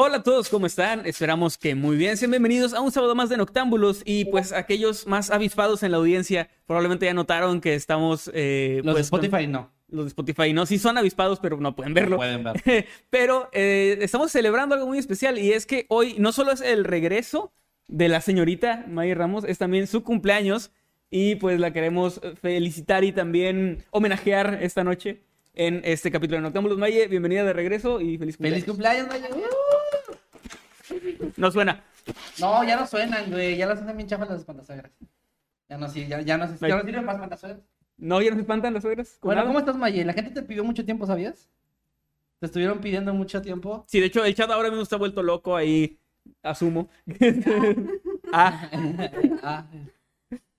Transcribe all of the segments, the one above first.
Hola a todos, ¿cómo están? Esperamos que muy bien. Sean bienvenidos a un sábado más de Noctámbulos y pues aquellos más avispados en la audiencia probablemente ya notaron que estamos... eh, Los de pues, Spotify no. Los de Spotify no, sí son avispados, pero no pueden verlo. No pueden ver. pero eh, estamos celebrando algo muy especial y es que hoy no solo es el regreso de la señorita May Ramos, es también su cumpleaños y pues la queremos felicitar y también homenajear esta noche en este capítulo de Noctámbulos. Maye, bienvenida de regreso y feliz cumpleaños. ¡Feliz cumpleaños, Maya! No suena. No, ya no suenan, güey. Ya las hacen bien chafas las espantasagras. Ya no, sí, ya, ya no, ya no sirven para espantasagras. No, ya no se espantan las suegras. Bueno, nada? ¿cómo estás, Maya? La gente te pidió mucho tiempo, ¿sabías? Te estuvieron pidiendo mucho tiempo. Sí, de hecho, el chat ahora mismo está vuelto loco ahí. Asumo. ah, Ah.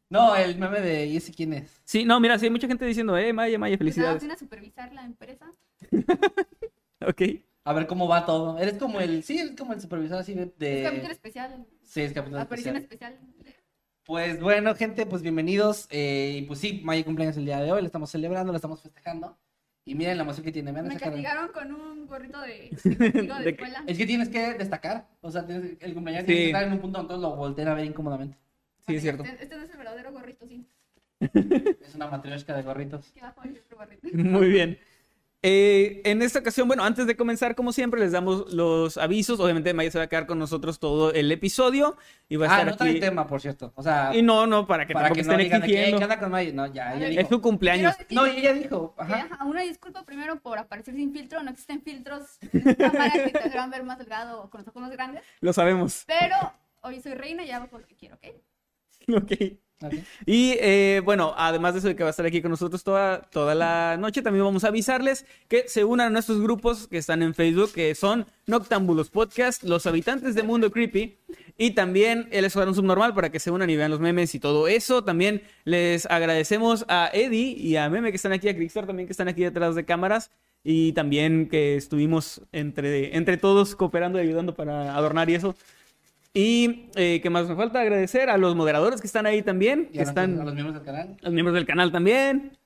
No, el meme de ¿y ese quién es? sí, no, mira, sí, hay mucha gente diciendo, eh, Maya, Maya, Pues felicidades. vine a supervisar la empresa. Ok. A ver cómo va todo. Eres como el, sí, eres como el supervisor así de... de- Es capítulo especial. Sí, es capítulo aparición especial. especial. Pues bueno, gente, pues bienvenidos. eh, y pues sí, Maya cumpleaños el día de hoy, lo estamos celebrando, lo estamos festejando. Y miren la emoción que tiene. Me cara. castigaron con un gorrito de, de de escuela. Es que tienes que destacar. O sea, tienes- el cumpleaños Sí. tiene que estar en un punto donde todos lo volteen a ver incómodamente. Sí, es cierto. Este, este no es el verdadero gorrito, sí. Es una matrioshka de gorritos. Muy bien. Eh, en esta ocasión, bueno, antes de comenzar, como siempre, les damos los avisos. Obviamente, Maya se va a quedar con nosotros todo el episodio y va a Ah, estar no trae aquí. tema, por cierto. O sea, Y no, no, para que para que no estén digan "Ey, ¿qué exigiendo. onda con Maya? No, ya, ella Es dijo. Es su cumpleaños. No, ella dijo. Ajá. una disculpa primero por aparecer sin filtro. No existen filtros en esta cámara que te harán ver más delgado o con los ojos más grandes. Lo sabemos. Pero hoy soy reina y hago lo que quiero, ¿ok? Ok. Y eh, bueno, además de eso de que va a estar aquí con nosotros toda, toda la noche, también vamos a avisarles que se unan a nuestros grupos que están en Facebook, que son Noctámbulos Podcast, Los Habitantes de Mundo Creepy y también El Escuadrón Subnormal para que se unan y vean los memes y todo eso. También les agradecemos a Eddie y a Meme que están aquí, a Crixtor también que están aquí detrás de cámaras y también que estuvimos entre, entre todos cooperando y ayudando para adornar y eso. Y eh, qué más me falta agradecer a los moderadores que están ahí también, Y que a, están a los miembros del canal. los miembros del canal también.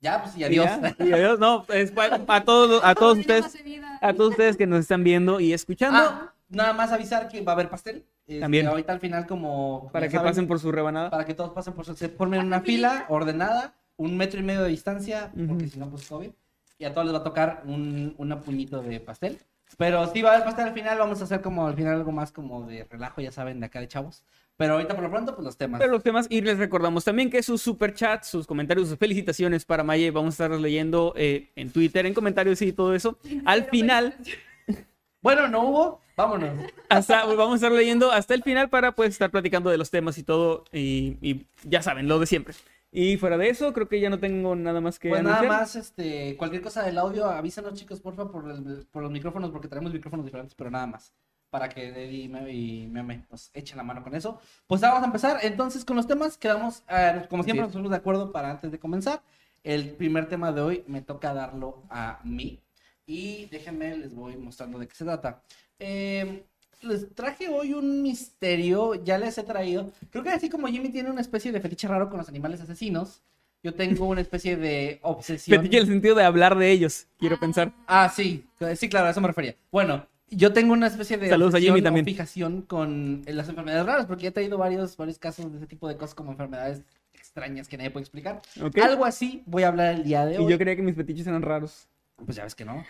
Ya, pues y adiós. Y, ya, y adiós. No, es pa- a todos, a todos ustedes, a todos ustedes que nos están viendo y escuchando, Ah, nada más avisar que va a haber pastel. Este, También. Ahorita al final, como. para que saben, pasen por su rebanada. Para que todos pasen por su. Se formen en una fila ordenada, un metro y medio de distancia, porque Ujú. si no, pues COVID. Y a todos les va a tocar un una puñito de pastel. Pero sí va a pastel al final. Vamos a hacer como al final algo más como de relajo, ya saben, de acá de chavos. Pero ahorita por lo pronto, pues los temas. Pero los temas, y les recordamos también que sus superchats, sus comentarios, sus felicitaciones para Maye, vamos a estar leyendo eh, en Twitter, en comentarios y todo eso. Al final, Bueno, no hubo. Vámonos. hasta, vamos a estar leyendo hasta el final para pues estar platicando de los temas y todo. Y, y ya saben, lo de siempre. Y fuera de eso, creo que ya no tengo nada más que Pues nada anunciar. más, este, cualquier cosa del audio, avísanos chicos, porfa, por, el- por los micrófonos, porque tenemos micrófonos diferentes, pero nada más. Para que Eddie y Meme, y Meme nos echen la mano con eso. Pues vamos a empezar entonces con los temas. Quedamos, eh, como siempre, Sí. nos de acuerdo para antes de comenzar. El primer tema de hoy me toca darlo a mí. Y déjenme, les voy mostrando de qué se trata. Eh, les traje hoy un misterio, ya les he traído. Creo que así como Jimmy tiene una especie de fetiche raro con los animales asesinos, yo tengo una especie de obsesión. Fetiche el sentido de hablar de ellos, quiero pensar. Ah, sí, sí, claro, a eso me refería. Bueno, yo tengo una especie de Saludos a Jimmy o también. fijación con las enfermedades raras, porque ya he traído varios, varios casos de ese tipo de cosas como enfermedades extrañas que nadie puede explicar. Algo así voy a hablar el día de hoy. Y yo creía que mis fetiches eran raros. Pues ya ves que no.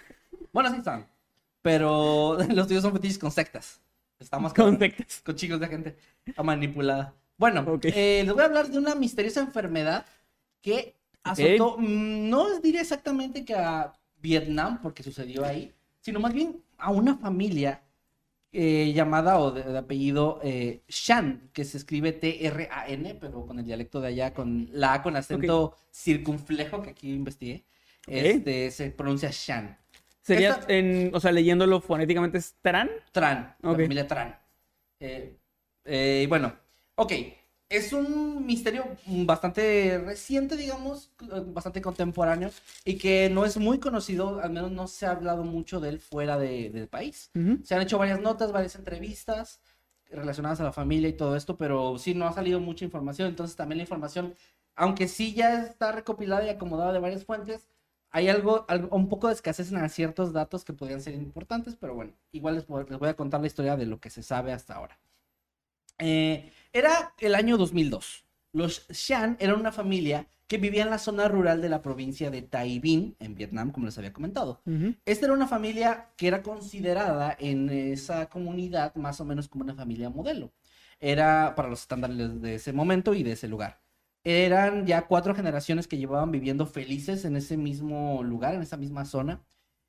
Bueno, sí están. Pero los tuyos son fetiches con sectas. Estamos Con sectas. con chicos de gente manipulada. Bueno, eh, les voy a hablar de una misteriosa enfermedad que azotó, mm, no diría exactamente que a Vietnam, porque sucedió ahí, sino más bien a una familia eh, llamada o de, de apellido eh, Shan, que se escribe T-R-A-N, pero con el dialecto de allá, con la A con acento circunflejo, que aquí investigué, este, se pronuncia Shan. Sería, Esta- en, o sea, leyéndolo fonéticamente, ¿es Tran? Tran, Ok. la familia Tran. Eh, eh, bueno, ok. Es un misterio bastante reciente, digamos, eh, bastante contemporáneo y que no es muy conocido, al menos no se ha hablado mucho de él fuera de- del país. Ujú. Se han hecho varias notas, varias entrevistas relacionadas a la familia y todo esto, pero sí no ha salido mucha información, entonces también la información, aunque sí ya está recopilada y acomodada de varias fuentes, hay algo, algo- un poco de escasez en ciertos datos que podrían ser importantes, pero bueno, igual les, voy- les voy a contar la historia de lo que se sabe hasta ahora. Eh, era el año 2002. Los Shan eran una familia que vivía en la zona rural de la provincia de Binh, en Vietnam, como les había comentado. Esta era una familia que era considerada en esa comunidad más o menos como una familia modelo. Era para los estándares de ese momento y de ese lugar. Eran ya cuatro generaciones que llevaban viviendo felices en ese mismo lugar, en esa misma zona.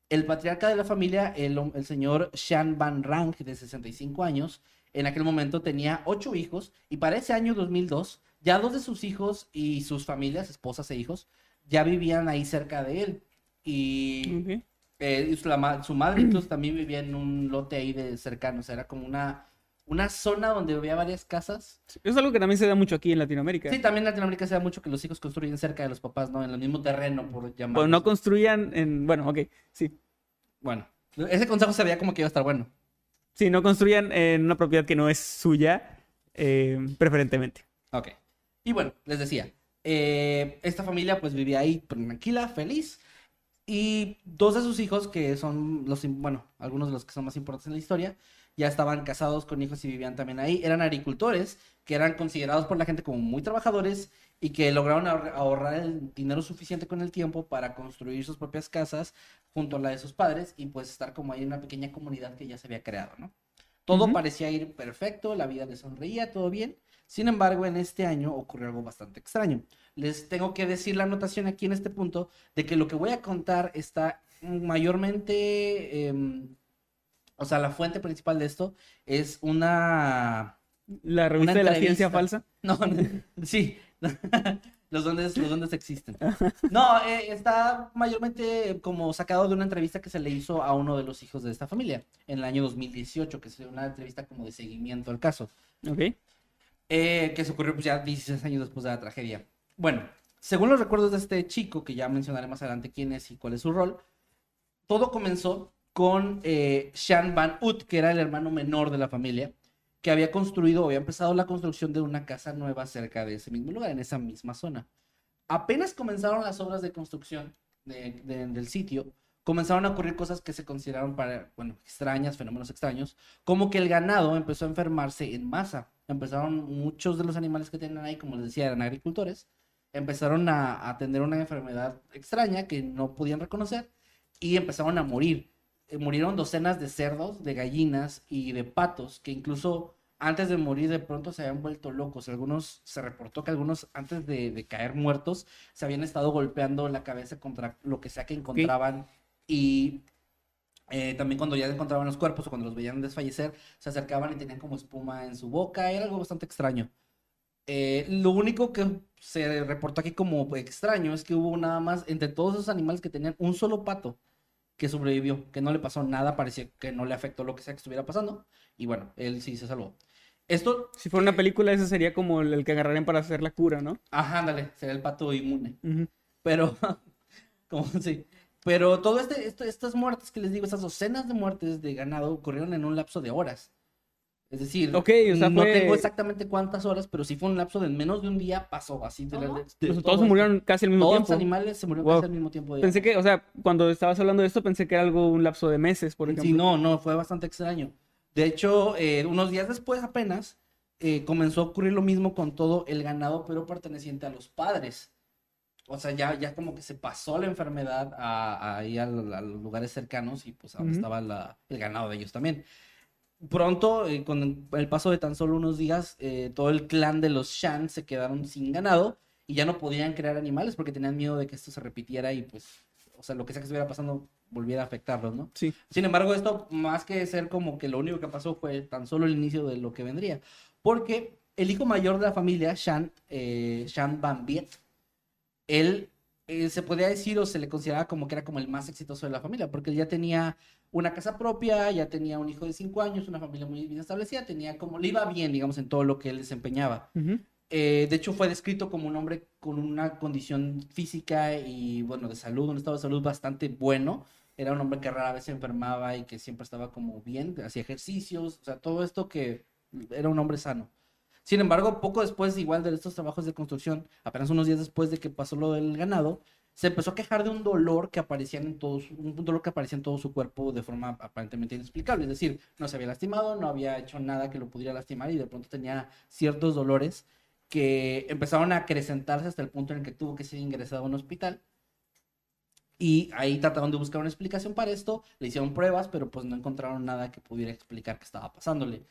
El patriarca de la familia, el, señor Shan Van Rang, de 65 años, en aquel momento tenía ocho hijos y para ese año 2002, ya dos de sus hijos y sus familias, esposas e hijos, ya vivían ahí cerca de él. Y eh, su, la su madre incluso también vivía en un lote ahí de cercano, o sea, era como una, una zona donde había varias casas. Es algo que también se da mucho aquí en Latinoamérica. Sí, también en Latinoamérica se da mucho que los hijos construyen cerca de los papás, ¿no? En el mismo terreno, por llamarlo. Pues no construían en. Bueno, ok, sí. Bueno, ese consejo se veía como que iba a estar bueno. Sí, no construían en una propiedad que no es suya, eh, preferentemente. Ok. Y bueno, les decía, eh, esta familia pues vivía ahí tranquila, feliz. Y dos de sus hijos, que son los, bueno, algunos de los que son más importantes en la historia, ya estaban casados con hijos y vivían también ahí. Eran agricultores que eran considerados por la gente como muy trabajadores y que lograron ahor- ahorrar el dinero suficiente con el tiempo para construir sus propias casas junto a la de sus padres y pues estar como ahí en una pequeña comunidad que ya se había creado, ¿no? Todo parecía ir perfecto, la vida les sonreía, todo bien. Sin embargo, en este año ocurrió algo bastante extraño. Les tengo que decir la anotación aquí en este punto de que lo que voy a contar está mayormente, em, o sea, la fuente principal de esto es una... La revista Una de la ciencia falsa. No, sí, los duendes, los duendes existen. No, eh, está mayormente como sacado de una entrevista que se le hizo a uno de los hijos de esta familia en el año 2018, que es una entrevista como de seguimiento al caso. Ok. Eh, que se ocurrió pues, ya 16 años después de la tragedia. Bueno, según los recuerdos de este chico, que ya mencionaré más adelante quién es y cuál es su rol, todo comenzó con eh, Shan Van Ut, que era el hermano menor de la familia, que había construido había empezado la construcción de una casa nueva cerca de ese mismo lugar, en esa misma zona. Apenas comenzaron las obras de construcción de- de- del sitio, comenzaron a ocurrir cosas que se consideraron para, bueno, extrañas, fenómenos extraños, como que el ganado empezó a enfermarse en masa. Empezaron muchos de los animales que tenían ahí, como les decía, eran agricultores, empezaron a, a tener una enfermedad extraña que no podían reconocer y empezaron a morir. Eh, murieron docenas de cerdos, de gallinas y de patos que incluso antes de morir de pronto se habían vuelto locos. Algunos, se reportó que algunos antes de, de caer muertos se habían estado golpeando la cabeza contra lo que sea que encontraban y eh, también cuando ya encontraban los cuerpos o cuando los veían desfallecer, se acercaban y tenían como espuma en su boca. Era algo bastante extraño. Eh, lo único que se reportó aquí como extraño es que hubo nada más entre todos esos animales que tenían un solo pato que sobrevivió, que no le pasó nada, parecía que no le afectó lo que sea que estuviera pasando. Y bueno, él sí se salvó. Esto, Si fuera una película, ese sería como el, el que agarrarían para hacer la cura, ¿no? ajá, ándale, sería el pato inmune. Pero, como sí. Pero todo este, esto- estas muertes que les digo, estas docenas de muertes de ganado ocurrieron en un lapso de horas. Es decir, Ok, o sea, no fue- tengo exactamente cuántas horas, pero sí fue un lapso de menos de un día pasó así. De, de- de Los- todos todo se murieron casi al mismo Todos los tiempo. animales se murieron Wow. casi al mismo tiempo. Pensé que, o sea, cuando estabas hablando de esto, pensé que era algo, un lapso de meses, por ejemplo. Sí, no, no, fue bastante extraño. De hecho, eh, unos días después apenas eh, comenzó a ocurrir lo mismo con todo el ganado, pero perteneciente a los padres. O sea, ya, ya como que se pasó la enfermedad a, a- ahí al- a, los lugares cercanos y pues ahora Ujú. estaba la- el ganado de ellos también. Pronto, eh, con el paso de tan solo unos días, eh, todo el clan de los Shan se quedaron sin ganado y ya no podían crear animales porque tenían miedo de que esto se repitiera y pues, o sea, lo que sea que estuviera pasando volviera a afectarlos, ¿no? Sí. Sin embargo, esto más que ser como que lo único que pasó fue tan solo el inicio de lo que vendría. Porque el hijo mayor de la familia, Shan, eh, Shan Van Viet, él eh, se podía decir o se le consideraba como que era como el más exitoso de la familia, porque él ya tenía una casa propia, ya tenía un hijo de cinco años, una familia muy bien establecida, tenía como, le iba bien, digamos, en todo lo que él desempeñaba. Eh, de hecho, fue descrito como un hombre con una condición física y, bueno, de salud, un estado de salud bastante bueno. Era un hombre que rara vez se enfermaba y que siempre estaba como bien, hacía ejercicios, o sea, todo esto que era un hombre sano. Sin embargo, poco después, igual de estos trabajos de construcción, apenas unos días después de que pasó lo del ganado, se empezó a quejar de un dolor que aparecía en todo su, un dolor que aparecía en todo su cuerpo de forma aparentemente inexplicable. Es decir, no se había lastimado, no había hecho nada que lo pudiera lastimar y de pronto tenía ciertos dolores que empezaron a acrecentarse hasta el punto en el que tuvo que ser ingresado a un hospital. Y ahí trataron de buscar una explicación para esto, le hicieron pruebas, pero pues no encontraron nada que pudiera explicar qué estaba pasándole.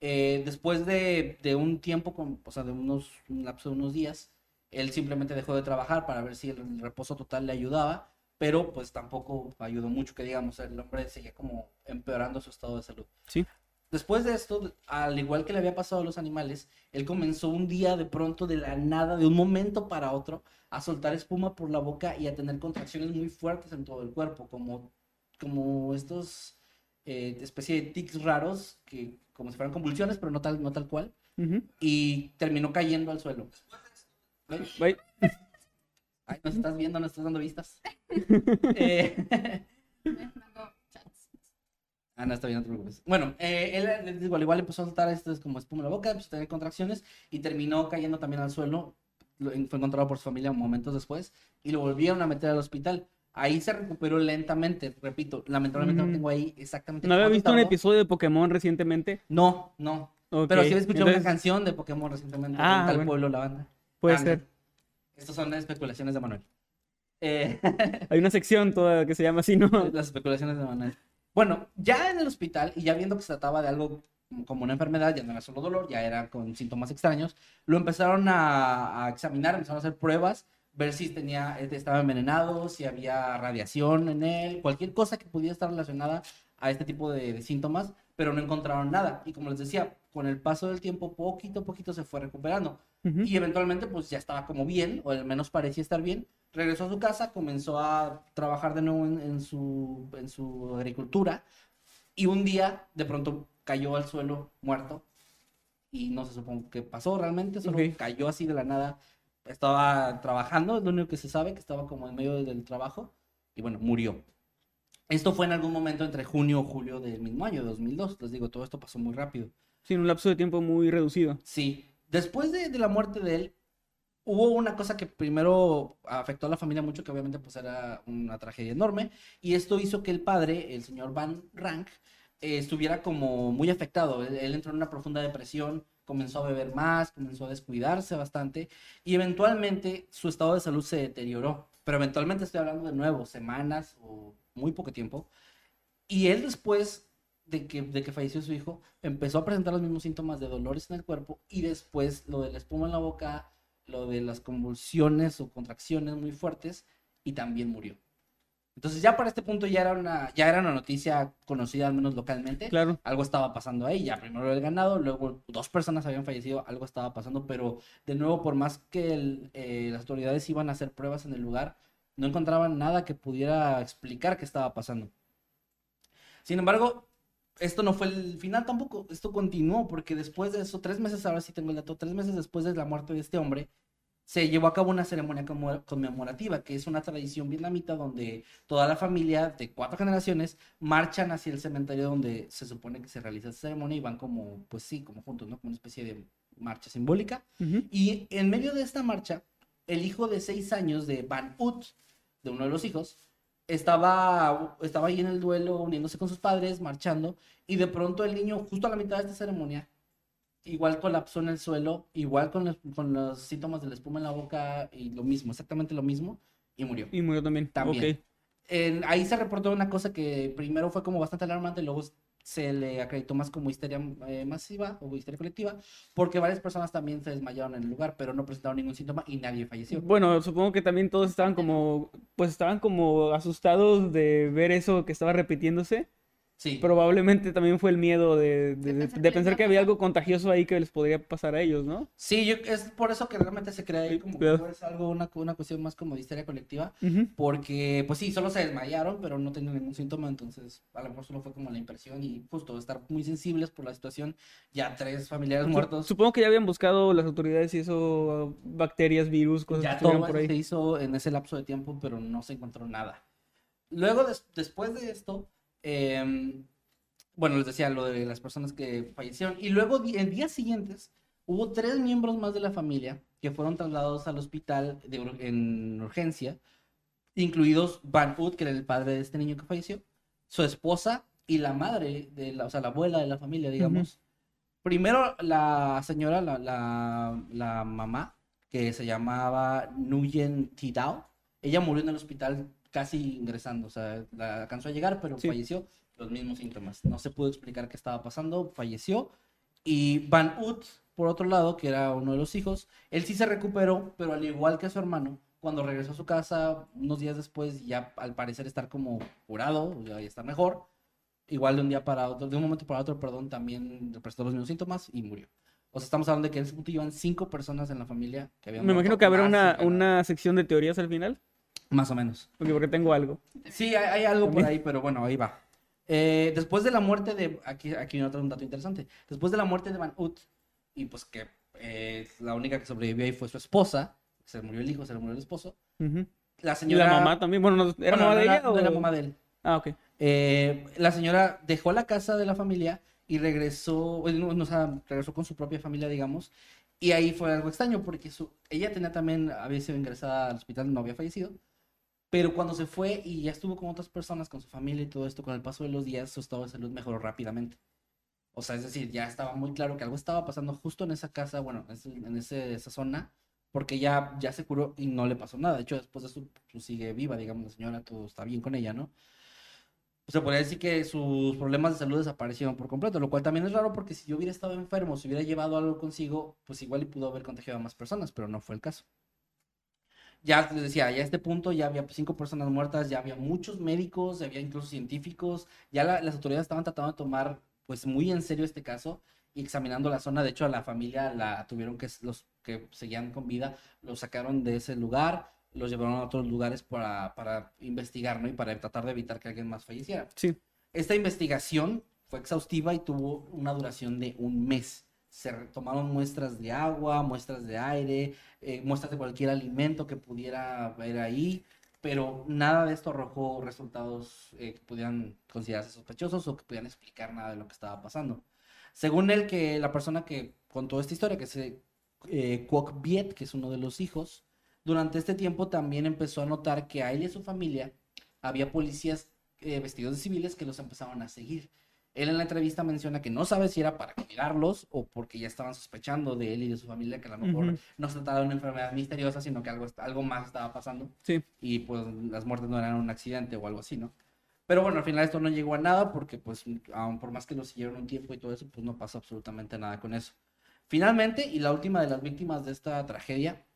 Eh, después de, de un tiempo, con, o sea, de unos, un de unos días, él simplemente dejó de trabajar para ver si el reposo total le ayudaba, pero pues tampoco ayudó mucho, que digamos, el hombre seguía como empeorando su estado de salud. Sí. Después de esto, al igual que le había pasado a los animales, él comenzó un día de pronto, de la nada, de un momento para otro, a soltar espuma por la boca y a tener contracciones muy fuertes en todo el cuerpo, como, como estos eh, especie de tics raros, que como si fueran convulsiones, pero no tal, no tal cual, y terminó cayendo al suelo. Bye. Ay, nos estás viendo, nos estás dando vistas. Eh. Ah, no, está bien, no te preocupes. Bueno, eh, él les digo, al igual empezó a soltar esto es como espuma en la boca, empezó a tener contracciones y terminó cayendo también al suelo. Lo- Fue encontrado por su familia momentos después y lo volvieron a meter al hospital. Ahí se recuperó lentamente, repito, lamentablemente Mm. no tengo ahí exactamente. ¿No había visto un episodio de Pokémon recientemente? No, no. Pero sí había escuchado entonces, una canción de Pokémon recientemente. Ah, en tal bueno. pueblo la banda. Puede ser. Estas son especulaciones de Manuel. Eh, Hay una sección toda que se llama así, ¿no? Las especulaciones de Manuel. Bueno, ya en el hospital y ya viendo que se trataba de algo como una enfermedad, ya no era solo dolor, ya era con síntomas extraños, lo empezaron a, a examinar, empezaron a hacer pruebas, ver si tenía, este, estaba envenenado, si había radiación en él, cualquier cosa que pudiera estar relacionada a este tipo de, de síntomas, pero no encontraron nada. Y como les decía, con el paso del tiempo, poquito a poquito se fue recuperando. Y eventualmente pues ya estaba como bien, o al menos parecía estar bien. Regresó a su casa, comenzó a trabajar de nuevo en, en su, en su agricultura y un día de pronto cayó al suelo muerto y no se supo qué pasó realmente, solo Ok. cayó así de la nada. Estaba trabajando, es lo único que se sabe, que estaba como en medio del trabajo y bueno, murió. Esto fue en algún momento entre junio o julio del mismo año, 2002. Les digo, todo esto pasó muy rápido. Sí, en un lapso de tiempo muy reducido. Sí, después de, la muerte de él, hubo una cosa que primero afectó a la familia mucho, que obviamente pues era una tragedia enorme, y esto hizo que el padre, el señor Van Rank, eh, estuviera como muy afectado. Él, él entró en una profunda depresión, comenzó a beber más, comenzó a descuidarse bastante, y eventualmente su estado de salud se deterioró. Pero eventualmente estoy hablando de nuevo, semanas o muy poco tiempo. Y él después de que, de que falleció su hijo, empezó a presentar los mismos síntomas de dolores en el cuerpo y después lo de la espuma en la boca, lo de las convulsiones o contracciones muy fuertes y también murió. Entonces ya para este punto ya era una, ya era una noticia conocida al menos localmente. Claro. Algo estaba pasando ahí, ya primero el ganado, luego dos personas habían fallecido, algo estaba pasando, pero de nuevo por más que el, eh, las autoridades iban a hacer pruebas en el lugar, no encontraban nada que pudiera explicar qué estaba pasando. Sin embargo, esto no fue el final tampoco, esto continuó porque después de eso, tres meses, ahora sí tengo el dato, tres meses después de la muerte de este hombre, se llevó a cabo una ceremonia conmemorativa, que es una tradición vietnamita donde toda la familia de cuatro generaciones marchan hacia el cementerio donde se supone que se realiza esta ceremonia y van como, pues sí, como juntos, ¿no? Como una especie de marcha simbólica. Ujú. Y en medio de esta marcha, el hijo de seis años de Van Ut, de uno de los hijos, estaba, estaba ahí en el duelo, uniéndose con sus padres, marchando, y de pronto el niño, justo a la mitad de esta ceremonia, igual colapsó en el suelo, igual con los, con los síntomas de la espuma en la boca, y lo mismo, exactamente lo mismo, y murió. Y murió también. También. En- ahí se reportó una cosa que primero fue como bastante alarmante, luego se le acreditó más como histeria eh, masiva o histeria colectiva, porque varias personas también se desmayaron en el lugar, pero no presentaron ningún síntoma y nadie falleció. Bueno, supongo que también todos estaban como, pues estaban como asustados de ver eso que estaba repitiéndose. Sí. Probablemente también fue el miedo de, de- De de- pensar de que pensar que había algo contagioso ahí que les podría pasar a ellos, ¿no? Sí, yo, es por eso que realmente se crea ahí como cuidado. que es algo, una, una cuestión más como de histeria colectiva, porque pues sí, solo se desmayaron, pero no tenían ningún síntoma, entonces a lo mejor solo fue como la impresión y justo estar muy sensibles por la situación, ya tres familiares muertos, Supongo que ya habían buscado las autoridades y eso, bacterias, virus, cosas que ya estuvieran todo por eso se ahí. hizo en ese lapso de tiempo, pero no se encontró nada. Luego, des- después de esto, em, bueno, les decía lo de las personas que fallecieron. Y luego, en días siguientes, hubo tres miembros más de la familia que fueron trasladados al hospital de en urgencia, incluidos Van Hood, que era el padre de este niño que falleció, su esposa y la madre, de la, o sea, la abuela de la familia, digamos. Primero, la señora, la, la, la mamá, que se llamaba Nguyen Tidao, ella murió en el hospital casi ingresando, o sea, la alcanzó a llegar, pero Sí. falleció, los mismos síntomas. No se pudo explicar qué estaba pasando, falleció. Y Van Ut, por otro lado, que era uno de los hijos, él sí se recuperó, pero al igual que su hermano, cuando regresó a su casa, unos días después, ya al parecer estar como curado, ya está mejor, igual de un día para otro, de un momento para otro, perdón, también presentó los mismos síntomas y murió. O sea, estamos hablando de que en ese punto iban cinco personas en la familia que habían Me imagino que habrá una, una sección de teorías al final, Más o menos. porque, porque tengo algo. Sí, hay, hay algo por ahí, pero bueno, ahí va. Eh, después de la muerte de. Aquí, aquí viene otro un dato interesante. Después de la muerte de Van Ut, y pues que eh, la única que sobrevivió ahí fue su esposa, se le murió el hijo, se le murió el esposo. Ujú. La Y señora. la mamá también, bueno, no- ¿era Bueno, mamá no de era- ella no o...? era mamá de él. Ah, ok. Eh, la señora dejó la casa de la familia y regresó, bueno, no, o sea, regresó con su propia familia, digamos. Y ahí fue algo extraño porque su, ella tenía también, había sido ingresada al hospital, no había fallecido. Pero cuando se fue y ya estuvo con otras personas, con su familia y todo esto, con el paso de los días, su estado de salud mejoró rápidamente. O sea, es decir, ya estaba muy claro que algo estaba pasando justo en esa casa, bueno, en, ese- esa zona, porque ya, ya se curó y no le pasó nada. De hecho, después de eso, pues, sigue viva, digamos, la señora, todo está bien con ella, ¿no? se podría decir que sus problemas de salud desaparecieron por completo, lo cual también es raro porque si yo hubiera estado enfermo, si hubiera llevado algo consigo, pues igual y pudo haber contagiado a más personas, pero no fue el caso. Ya les decía, ya a este punto ya había cinco personas muertas, ya había muchos médicos, había incluso científicos, ya la- las autoridades estaban tratando de tomar pues muy en serio este caso y examinando la zona. De hecho, a la familia la tuvieron que, los que seguían con vida, los sacaron de ese lugar, los llevaron a otros lugares para, para investigar, ¿no? Y para tratar de evitar que alguien más falleciera. Sí. Esta investigación fue exhaustiva y tuvo una duración de un mes. Se tomaron muestras de agua, muestras de aire, eh, muestras de cualquier alimento que pudiera haber ahí, pero nada de esto arrojó resultados eh, que pudieran considerarse sospechosos o que pudieran explicar nada de lo que estaba pasando. Según él, que la persona que contó esta historia, que es eh, Kwok Viet, que es uno de los hijos, durante este tiempo también empezó a notar que a él y a su familia había policías eh, vestidos de civiles que los empezaban a seguir. Él en la entrevista menciona que no sabe si era para cuidarlos o porque ya estaban sospechando de él y de su familia que a lo mejor no se trataba de una enfermedad misteriosa, sino que algo, algo más estaba pasando Sí. y pues las muertes no eran un accidente o algo así, ¿no? Pero bueno, al final esto no llegó a nada porque pues aun por más que lo siguieron un tiempo y todo eso, pues no pasó absolutamente nada con eso. Finalmente, y la última de las víctimas de esta tragedia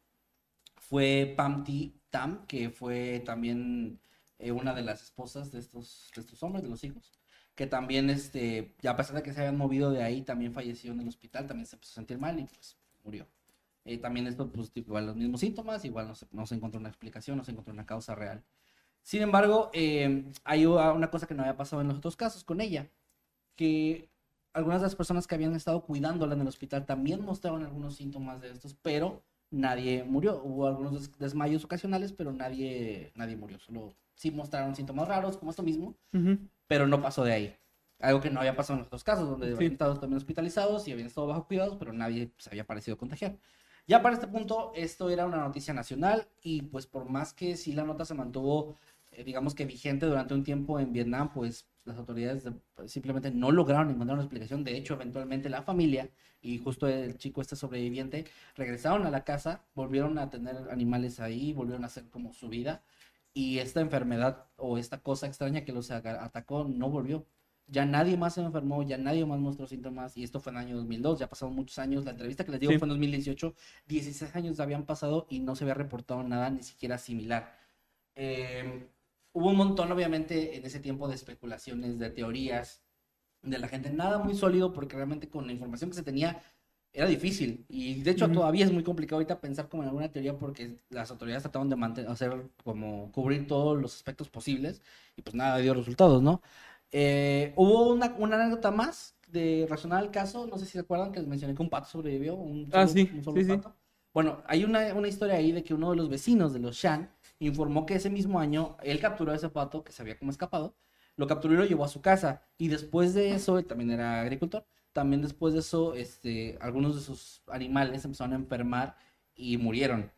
fue Pam T. Tam, que fue también eh, una de las esposas de estos, de estos hombres, de los hijos, que también, este, ya a pesar de que se habían movido de ahí, también falleció en el hospital, también se empezó a sentir mal y pues murió. Eh, también esto, pues, igual los mismos síntomas, igual no se, no se encontró una explicación, no se encontró una causa real. Sin embargo, eh, hay una cosa que no había pasado en los otros casos con ella, que algunas de las personas que habían estado cuidándola en el hospital también mostraron algunos síntomas de estos, pero nadie murió. Hubo algunos des- desmayos ocasionales, pero nadie, nadie murió. Solo sí mostraron síntomas raros, como esto mismo, Ujú. Pero no pasó de ahí. Algo que no había pasado en los otros casos, donde Sí. habían estado también hospitalizados y habían estado bajo cuidados, pero nadie se había parecido contagiar. Ya para este punto, esto era una noticia nacional y pues por más que sí la nota se mantuvo, eh, digamos que vigente durante un tiempo en Vietnam, pues las autoridades de- pues, simplemente no lograron encontrar una explicación. De hecho, eventualmente la familia y justo el chico este sobreviviente regresaron a la casa, volvieron a tener animales ahí, volvieron a hacer como su vida y esta enfermedad o esta cosa extraña que los atacó no volvió. ya nadie más se enfermó, ya nadie más mostró síntomas, y esto fue en el año 2002, ya pasaron muchos años, la entrevista que les digo Sí. fue en 2018, 16 años habían pasado y no se había reportado nada ni siquiera similar. Eh, hubo un montón, obviamente, en ese tiempo de especulaciones, de teorías de la gente, nada muy sólido, porque realmente con la información que se tenía era difícil, y de hecho Ujú. todavía es muy complicado ahorita pensar como en alguna teoría, porque las autoridades trataron de mantener, hacer como cubrir todos los aspectos posibles, y pues nada dio resultados, ¿no? Eh, hubo una, una anécdota más de razonar el caso, no sé si se acuerdan que les mencioné que un pato sobrevivió, un Ah, solo- sí, un solo sí, sí. pato. Bueno, hay una, una historia ahí de que uno de los vecinos de los Shan informó que ese mismo año él capturó a ese pato que se había como escapado, lo capturó y lo llevó a su casa, y después de eso, él también era agricultor, también después de eso, este, algunos de sus animales empezaron a enfermar y murieron.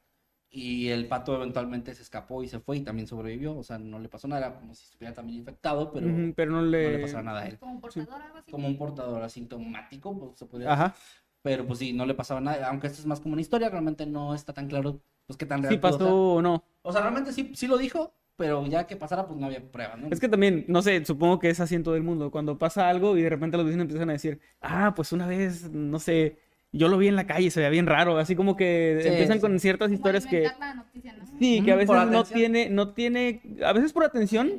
Y el pato eventualmente se escapó y se fue y también sobrevivió. O sea, no le pasó nada, como si estuviera también infectado, pero pero no no le... le pasaba nada a él. Como un portador, algo así. Como un portador asintomático, pues se podría Ajá. Pero pues sí, no le pasaba nada. Aunque esto es más como una historia, realmente no está tan claro pues qué tan real Sí pasó o no. O sea, realmente sí, sí lo dijo, pero ya que pasara, pues no había pruebas, ¿no? Es que también, no sé, supongo que es así en todo el mundo. Cuando pasa algo y de repente los vecinos empiezan a decir, ah, pues una vez, no sé, yo lo vi en la calle, se veía bien raro. Así como que Sí, empiezan sí. con ciertas Como historias que... la noticia, ¿no? Sí, que a veces por no atención. tiene, no tiene, a veces por atención,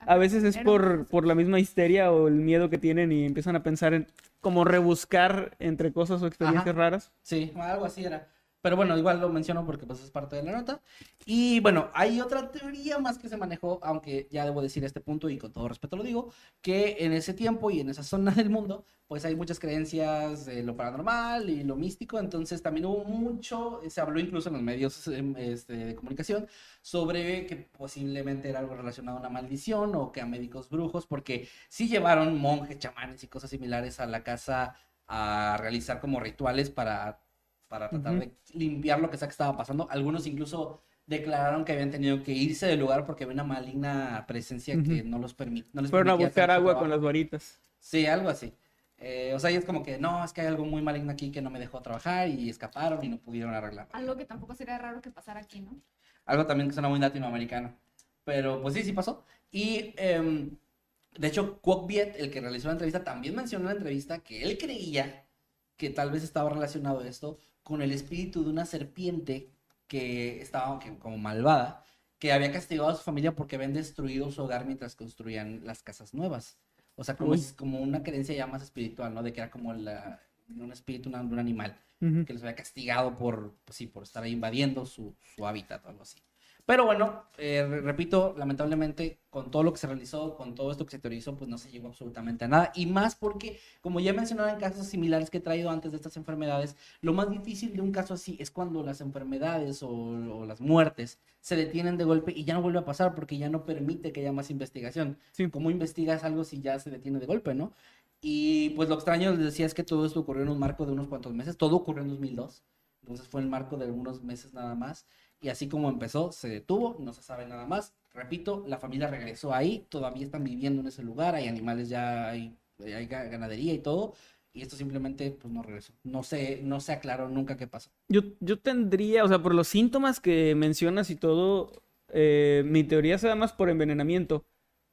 a veces es por, por la misma histeria o el miedo que tienen y empiezan a pensar en como rebuscar entre cosas o experiencias Ajá. raras. Sí, algo así era. Pero bueno, igual lo menciono porque pues es parte de la nota. Y bueno, hay otra teoría más que se manejó, aunque ya debo decir este punto y con todo respeto lo digo, que en ese tiempo y en esa zona del mundo, pues hay muchas creencias de lo paranormal y lo místico, entonces también hubo mucho, se habló incluso en los medios em, este, de comunicación sobre que posiblemente era algo relacionado a una maldición o que a médicos brujos, porque sí llevaron monjes, chamanes y cosas similares a la casa a realizar como rituales para para tratar de limpiar lo que sea que estaba pasando. Algunos incluso declararon que habían tenido que irse del lugar porque había una maligna presencia que no los permite. No les Fueron a permitía buscar agua con las varitas. Sí, algo así. Eh, o sea, y es como que no, es que hay algo muy maligno aquí que no me dejó trabajar y escaparon y no pudieron arreglar. Algo que tampoco sería raro que pasara aquí, ¿no? Algo también que suena muy latinoamericano. Pero pues sí, sí pasó. Y em, de hecho, Kwok Viet, el que realizó la entrevista, también mencionó en la entrevista que él creía que tal vez estaba relacionado esto con el espíritu de una serpiente que estaba como malvada, que había castigado a su familia porque habían destruido su hogar mientras construían las casas nuevas. O sea, como, es- como una creencia ya más espiritual, ¿no? De que era como la- un espíritu una- de un animal que los había castigado por, pues sí, por estar invadiendo su, su hábitat o algo así. Pero bueno, eh, re- repito, lamentablemente, con todo lo que se realizó, con todo esto que se teorizó, pues no se llegó absolutamente a nada. Y más porque, como ya he mencionado en casos similares que he traído antes de estas enfermedades, lo más difícil de un caso así es cuando las enfermedades o, o las muertes se detienen de golpe y ya no vuelve a pasar porque ya no permite que haya más investigación. Sí. ¿Cómo investigas algo si ya se detiene de golpe, no? Y pues lo extraño, les decía, es que todo esto ocurrió en un marco de unos cuantos meses. Todo ocurrió en 2002. Entonces fue el marco de algunos meses nada más. Y así como empezó, se detuvo, no se sabe nada más. Repito, la familia regresó ahí, todavía están viviendo en ese lugar, hay animales ya, hay, hay ga- ganadería y todo. Y esto simplemente pues no regresó. No se, no se aclaró nunca qué pasó. Yo, yo tendría, o sea, por los síntomas que mencionas y todo, eh, mi teoría se da más por envenenamiento.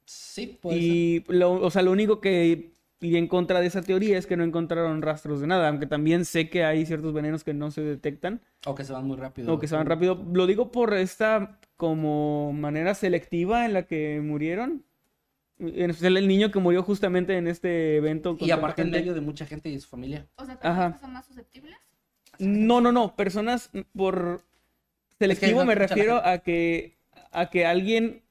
Sí, puede ser. Y, lo, o sea, lo único que iría en contra de esa teoría es que no encontraron rastros de nada, aunque también sé que hay ciertos venenos que no se detectan O que se van muy rápido. o que se van rápido. Lo digo por esta como manera selectiva en la que murieron. En especial el niño que murió justamente en este evento. Y aparte en medio de mucha gente y su familia. O sea, personas son más susceptibles. No, no, no. Personas por selectivo no me refiero a que a que alguien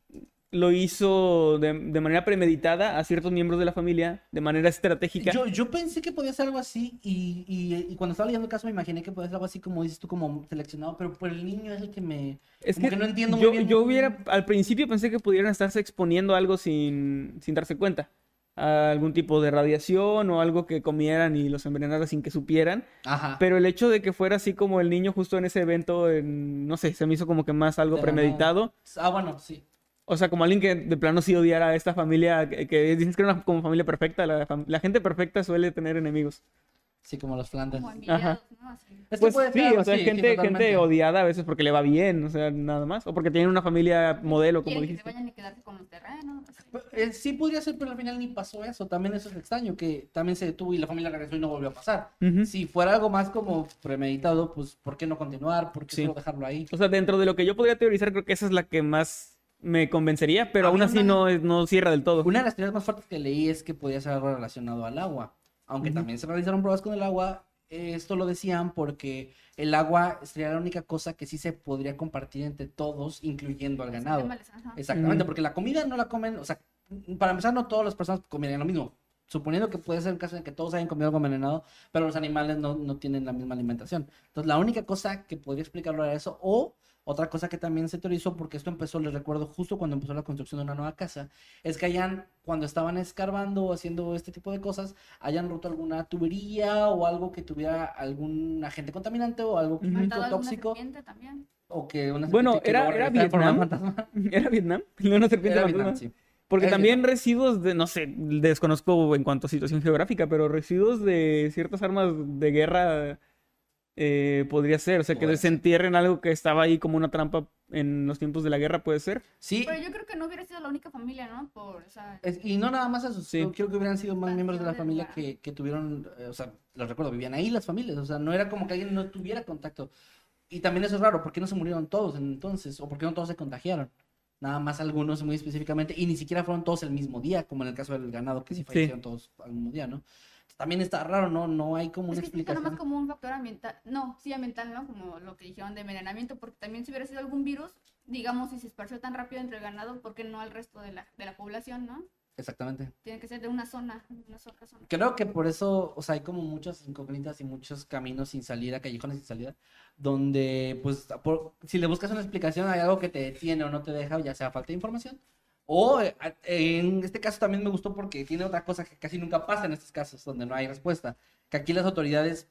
lo hizo de, de manera premeditada a ciertos miembros de la familia de manera estratégica. Yo, yo pensé que podía ser algo así y, y, y cuando estaba leyendo el caso me imaginé que podía ser algo así como dices tú, como seleccionado, pero por el niño es el que me... Es que, que no entiendo muy yo, bien. yo hubiera, al principio pensé que pudieran estarse exponiendo a algo sin, sin darse cuenta. A algún tipo de radiación o algo que comieran y los envenenara sin que supieran. Ajá. Pero el hecho de que fuera así como el niño justo en ese evento, en- no sé, se me hizo como que más algo premeditado. Ah, bueno, sí. O sea, como alguien que de plano sí odiara a esta familia, que, que dices que era una como familia perfecta. La, fam- la gente perfecta suele tener enemigos. Así como los Flandes. Como envidiados, ¿no? Así. Es que Pues puede sí, o sea, sí, gente, gente odiada a veces porque le va bien, o sea, nada más. O porque tienen una familia modelo, como Quieren que se dijiste. vayan y quedarse con los terrenos. así. Eh, sí podría ser, pero al final ni pasó eso. También eso es extraño, que también se detuvo y la familia regresó y no volvió a pasar. Ujú. Si fuera algo más como premeditado, pues ¿por qué no continuar? ¿Por qué Sí. solo dejarlo ahí? O sea, dentro de lo que yo podría teorizar, creo que esa es la que más me convencería, pero aún así una- no, es- no cierra del todo. Una de las teorías más fuertes que leí es que podía ser algo relacionado al agua. Aunque Ujú. también se realizaron pruebas con el agua. eh, Esto lo decían porque el agua sería la única cosa que sí se podría compartir entre todos, incluyendo al ganado. animales. Exactamente, Mm. porque la comida no la comen, o sea, para empezar, no todas las personas comerían lo mismo. Suponiendo que puede ser un caso en que todos hayan comido algo envenenado, pero los animales no, no tienen la misma alimentación. Entonces, la única cosa que podría explicarlo era eso, o otra cosa que también se teorizó, porque esto empezó, les recuerdo, justo cuando empezó la construcción de una nueva casa, es que hayan, cuando estaban escarbando o haciendo este tipo de cosas, hayan roto alguna tubería o algo que tuviera algún agente contaminante o algo tóxico, serpiente también. o que una Bueno, que era- era Vietnam. ¿Era Vietnam? No una serpiente Era. Vietnam, sí. Porque Era también Vietnam. residuos de, no sé, desconozco en cuanto a situación geográfica, pero residuos de ciertas armas de guerra eh, podría ser. O sea, que ser. desentierren algo que estaba ahí como una trampa en los tiempos de la guerra, puede ser. Sí, Pero yo creo que no hubiera sido la única familia, ¿no? Por, o sea, Es- y no nada más eso, Sí. yo creo que hubieran sido más miembros de la familia que, que tuvieron, eh, o sea, los recuerdo, vivían ahí las familias, o sea, no era como que alguien no tuviera contacto. Y también eso es raro, ¿por qué no se murieron todos entonces? ¿O por qué no todos se contagiaron? Nada más algunos muy específicamente, y ni siquiera fueron todos el mismo día, como en el caso del ganado, que sí fallecieron todos al mismo día, ¿no? También está raro, ¿no? No hay como es una que sí está explicación. nomás como un factor ambiental, no, sí ambiental, ¿no? Como lo que dijeron de envenenamiento, porque también si hubiera sido algún virus, digamos, si se esparció tan rápido entre el ganado, ¿por qué no al resto de la, de la población, no? Exactamente. Tiene que ser de una zona, una sola zona. Creo que por eso, o sea, hay como muchas incógnitas y muchos caminos sin salida, callejones sin salida, donde, pues, por- si le buscas una explicación, hay algo que te detiene o no te deja, ya sea falta de información. O en este caso también me gustó porque tiene otra cosa que casi nunca pasa en estos casos, donde no hay respuesta. Que aquí las autoridades,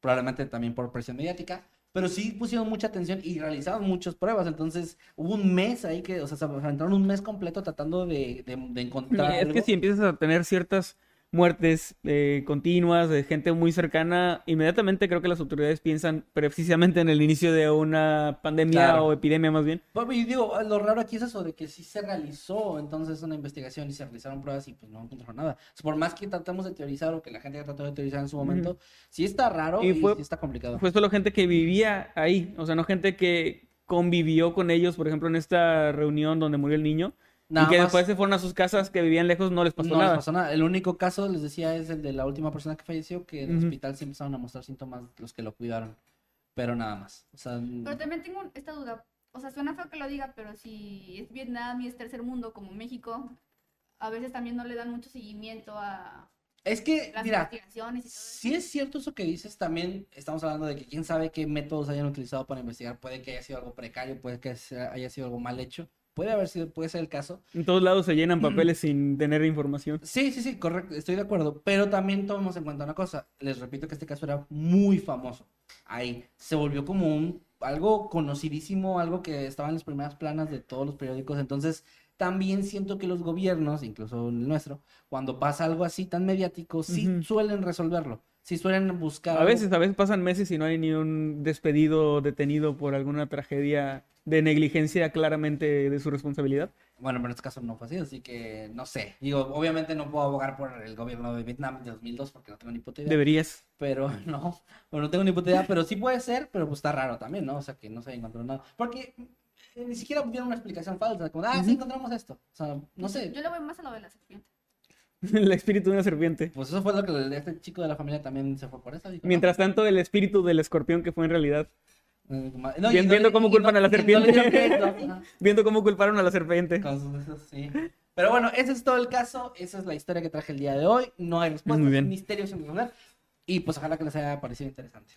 probablemente también por presión mediática, pero sí pusieron mucha atención y realizaron muchas pruebas. Entonces, hubo un mes ahí que, o sea, se aventaron un mes completo tratando de, de, de encontrar. Es que algo. si empiezas a tener ciertas muertes eh, continuas de gente muy cercana, inmediatamente creo que las autoridades piensan precisamente en el inicio de una pandemia Claro. o epidemia más bien. Bueno, y digo, lo raro aquí es eso de que sí se realizó entonces una investigación y se realizaron pruebas y pues no encontraron nada. Sea, por más que tratemos de teorizar o que la gente haya tratado de teorizar en su momento, sí está raro Y y, fue- sí está complicado. Fue solo gente que vivía ahí, o sea, no gente que convivió con ellos, por ejemplo, en esta reunión donde murió el niño, Nada y que más, después se fueron a sus casas que vivían lejos, no les pasó no les nada. pasó nada. El único caso, les decía, es el de la última persona que falleció, que en el Ujú. hospital sí empezaron a mostrar síntomas los que lo cuidaron. Pero nada más. O sea, Pero también tengo esta duda, o sea, suena feo que lo diga, pero si es Vietnam y es tercer mundo como México, a veces también no le dan mucho seguimiento a es que, las mira. Si es cierto eso que dices, también estamos hablando de que quién sabe qué métodos hayan utilizado para investigar. Puede que haya sido algo precario, puede que haya sido algo mal hecho. Puede haber sido, puede ser el caso. En todos lados se llenan papeles sin tener información. Sí, sí, sí, correcto, estoy de acuerdo. Pero también tomemos en cuenta una cosa. Les repito que este caso era muy famoso. Ahí se volvió como un algo conocidísimo, algo que estaba en las primeras planas de todos los periódicos. Entonces, también siento que los gobiernos, incluso el nuestro, cuando pasa algo así tan mediático, sí suelen resolverlo. Sí suelen buscar. A algo- veces, a veces pasan meses y no hay ni un despedido detenido por alguna tragedia de negligencia claramente de su responsabilidad. Bueno, pero en este caso no fue así, así que no sé. Digo, obviamente no puedo abogar por el gobierno de Vietnam de 2002 porque no tengo ni puta idea. Deberías. Pero no, bueno, no tengo ni puta idea, pero sí puede ser, pero pues está raro también, ¿no? O sea, que no se encontró nada. Porque eh, ni siquiera dieron una explicación falsa, como, ah, sí encontramos esto. O sea, no sé. Yo le voy más a lo de la serpiente. El espíritu de una serpiente. Pues eso fue lo que el- este chico de la familia también se fue por eso. no. Mientras tanto, el espíritu del escorpión que fue en realidad. No, viendo cómo culpan a la serpiente. Viendo cómo culparon a la serpiente. Sí. Pero bueno, ese es todo el caso. Esa es la historia que traje el día de hoy. No hay respuestas, Muy bien. misterios sin resolver. Y pues ojalá que les haya parecido interesante.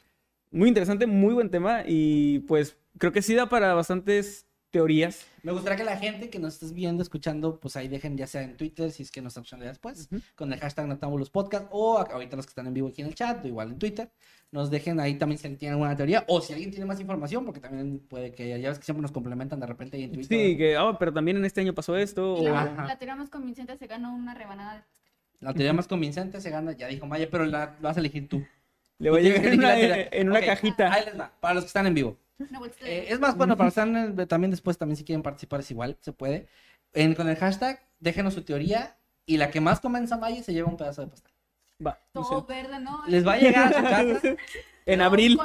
Muy interesante, muy buen tema y pues creo que sí da para bastantes teorías. Me gustaría que la gente que nos estés viendo, escuchando, pues ahí dejen ya sea en Twitter, si es que nos ya después, con el hashtag Noctámbulos Podcast, o ahorita los que están en vivo aquí en el chat, o igual en Twitter, nos dejen ahí también si alguien tiene alguna teoría, o si alguien tiene más información, porque también puede que haya, ya ves que siempre nos complementan de repente ahí en Twitter. Sí, que, ah, pero también en este año pasó esto. O- la, teoría más convincente se ganó una rebanada de. La teoría más convincente se gana, ya dijo Maya, pero la, la vas a elegir tú. Le va a llegar en una, en cajita. Ahí les va, para los que están en vivo. No, pues, Eh, es más, bueno, para los que están en- también después, también si quieren participar es igual, se puede. En- con el hashtag, déjenos su teoría y la que más convenza a Maya se lleva un pedazo de pastel. Va, todo verde, ¿no? Les va a llegar a su casa, En abril.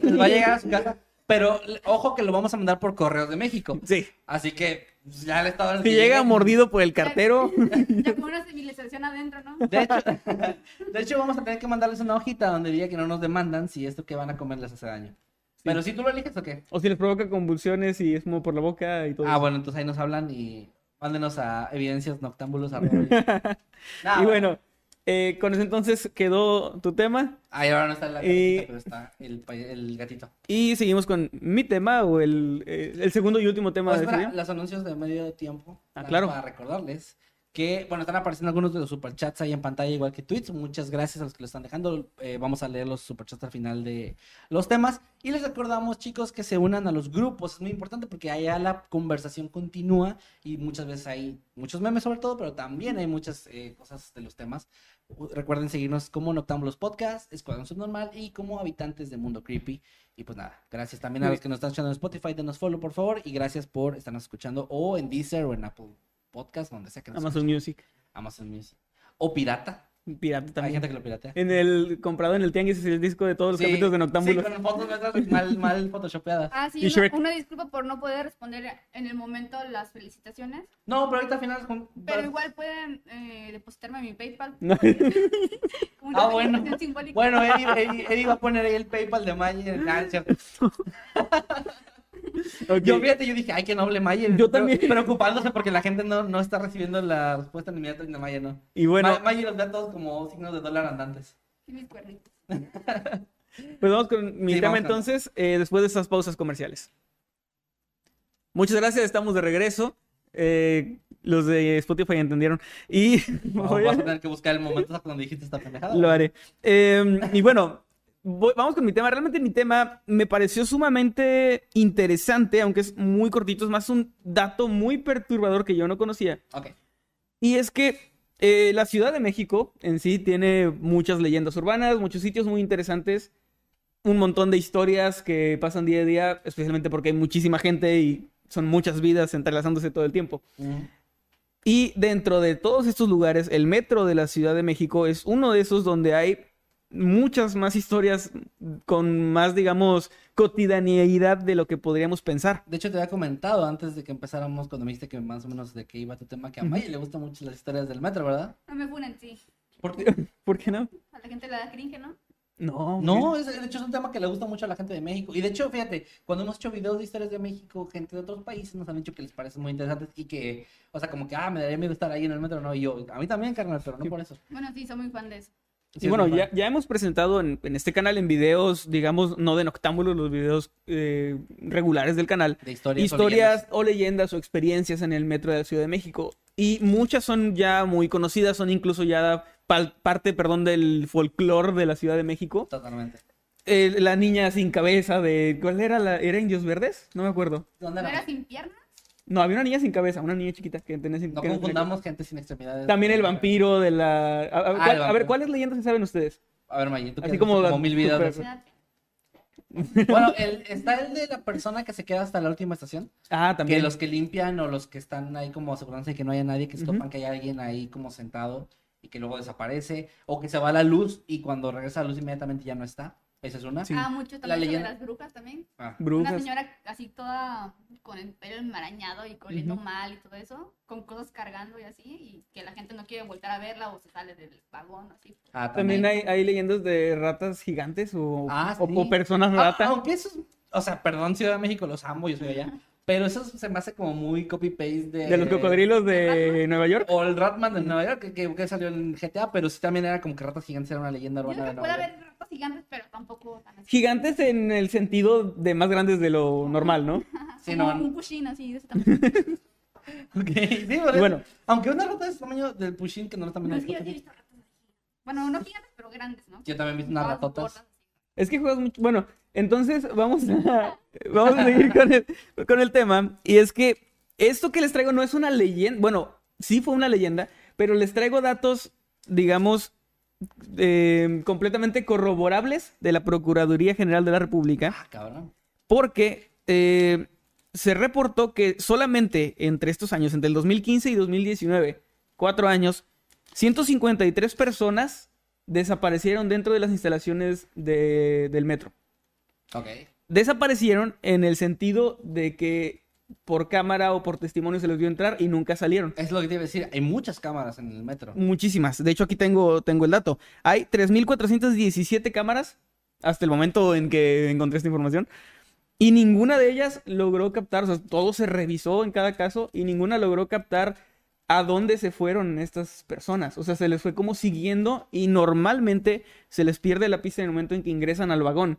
Les va a llegar a su casa, pero ojo que lo vamos a mandar por correos de México. Sí. Así que ya le estaba Si llega mordido por el cartero. Ya con una civilización adentro, ¿no? De hecho, de hecho, vamos a tener que mandarles una hojita donde diga que no nos demandan si esto que van a comer les hace daño. Pero si tú lo eliges o qué. O si les provoca convulsiones y es como por la boca y todo. Ah, eso. bueno, entonces ahí nos hablan y mándenos a evidencias noctámbulos. y bueno, eh, con eso entonces quedó tu tema. Ahí ahora no está la gatita, pero está el, el gatito. Y seguimos con mi tema o el, eh, el segundo y último tema Pues, de espera, este día. los anuncios de medio tiempo. Ah, claro. Para recordarles que, bueno, están apareciendo algunos de los superchats ahí en pantalla, igual que tweets. Muchas gracias a los que lo están dejando. Eh, vamos a leer los superchats al final de los temas. Y les recordamos, chicos, que se unan a los grupos. Es muy importante porque allá la conversación continúa y muchas veces hay muchos memes sobre todo, pero también hay muchas eh, cosas de los temas. Recuerden seguirnos como Noctámbulos Podcast, Escuadrón Subnormal y como Habitantes de Mundo Creepy. Y pues nada, gracias también a los que nos están escuchando en Spotify, denos follow por favor. Y gracias por estarnos escuchando o en Deezer o en Apple Podcast, donde sea que nos Amazon Music. Amazon Music. O Pirata. Pirata Hay gente que lo piratea. En el comprado en el Tianguis es el disco de todos los Sí, capítulos de Sí, Noctámbulos. con fotos mal, mal photoshopeadas. Ah, sí, Y una, Shrek. una disculpa por no poder responder en el momento las felicitaciones. No, pero ahorita al final. con- Pero igual pueden eh, depositarme mi PayPal. No. Ah, bueno. simbólica. Bueno, Eddie, Eddie- Eddie va a poner ahí el PayPal de Mayer. Ah, es cierto. Ok. Yo fíjate, yo dije, ay, que noble Mayer. Yo también. Pero- Preocupándose porque la gente no, no está recibiendo la respuesta inmediata de Mayer, ¿no? Y bueno, Ma- Mayer los ve a todos como signos de dólar andantes. Y mis cuernitos. pues vamos con mi Sí, tema entonces, eh, después de estas pausas comerciales. Muchas gracias, estamos de regreso. Eh, los de Spotify entendieron. Y No, voy a- vas a tener que buscar el momento donde dijiste esta pendejada. Lo haré. Eh, y bueno, voy- vamos con mi tema. Realmente mi tema me pareció sumamente interesante, aunque es muy cortito. Es más un dato muy perturbador que yo no conocía. Ok. Y es que eh, la Ciudad de México en sí tiene muchas leyendas urbanas, muchos sitios muy interesantes, un montón de historias que pasan día a día, especialmente porque hay muchísima gente y son muchas vidas entrelazándose todo el tiempo. Mm. Y dentro de todos estos lugares, el metro de la Ciudad de México es uno de esos donde hay muchas más historias con más, digamos, cotidianeidad de lo que podríamos pensar. De hecho, te había comentado antes de que empezáramos, cuando me dijiste que más o menos de qué iba tu tema, que a. Mayer le gustan mucho las historias del metro, ¿verdad? No me funen, sí. Porque ¿Por qué no? A la gente le da cringe, ¿no? No, No, es, de hecho es un tema que le gusta mucho a la gente de México. Y de hecho, fíjate, cuando hemos hecho videos de historias de México, gente de otros países nos han dicho que les parecen muy interesantes y que, o sea, como que, ah, me daría miedo estar ahí en el metro, no, y yo, a mí también, carnal, pero no por eso. Bueno, sí, soy muy fan de eso. Y bueno, ya, ya hemos presentado en, en este canal en videos, digamos, no de noctámbulos, los videos eh, regulares del canal, De historias. o historias leyendas. o leyendas o experiencias en el metro de la Ciudad de México. Y muchas son ya muy conocidas, son incluso ya pal- parte, perdón, del folclore de la Ciudad de México. Totalmente. Eh, la niña sin cabeza de... ¿Cuál era la...? ¿Era Indios Verdes? No me acuerdo. ¿Dónde ¿No era? era sin piernas? No, había una niña sin cabeza, una niña chiquita que tenía sin No que confundamos gente sin extremidades. También el vampiro de la... A, a- Ah, el ¿cuál- a ver, vampiro. ¿cuáles leyendas se saben ustedes? A ver, Mayer, tú que Así como la- mil super-. Ya. Bueno, el, está el de la persona que se queda hasta la última estación. Ah, Que también. los que limpian o los que están ahí como asegurándose de que no haya nadie, que topan que hay alguien ahí como sentado y que luego desaparece. O que se va la luz y cuando regresa la luz inmediatamente ya no está. Esa es una. Sí. Ah, mucho La también sobre leyenda- las brujas también. Ah. Una Brujas. señora así toda con el pelo enmarañado y oliendo Ujú. mal y todo eso, con cosas cargando y así, y que la gente no quiere volver a verla o se sale del vagón, así. Ah, También hay, hay leyendas de ratas gigantes o, Ah, o- sí. o personas Ah, rata. aunque eso es- o sea, perdón Ciudad de México, los amo, yo soy allá. Pero eso se me hace como muy copy-paste de... de los cocodrilos de Nueva York. O el Ratman de Nueva York, que, que- que salió en GTA, pero sí también era como que Ratas Gigantes era una leyenda Yo urbana de Nueva York. haber gigantes, pero tampoco tan así. Gigantes en el sentido de más grandes de lo normal, ¿no? Sí, Como no. un pushín así de ese tamaño. Ok, sí, por eso. Bueno. Aunque una rata es tamaño del Pushin, que no también No, es que yo sí he visto ratas así. Bueno, no gigantes, pero grandes, ¿no? Yo también he visto unas ratotas. Es que juegas mucho. Bueno, entonces vamos a, vamos a seguir con el, con el tema. Y es que esto que les traigo no es una leyenda. Bueno, sí fue una leyenda, pero les traigo datos, digamos, eh, completamente corroborables de la Procuraduría General de la República, Ah, cabrón. porque eh, se reportó que solamente entre estos años, entre el 2015 y 2019, cuatro años, 153 personas desaparecieron dentro de las instalaciones de- del metro. Ok. Desaparecieron en el sentido de que por cámara o por testimonio se les vio entrar y nunca salieron. Es lo que te iba a decir. Hay muchas cámaras en el metro. Muchísimas. De hecho, aquí tengo, tengo el dato. Hay 3.417 cámaras hasta el momento en que encontré esta información. Y ninguna de ellas logró captar, o sea, todo se revisó en cada caso y ninguna logró captar a dónde se fueron estas personas. O sea, se les fue como siguiendo y normalmente se les pierde la pista en el momento en que ingresan al vagón.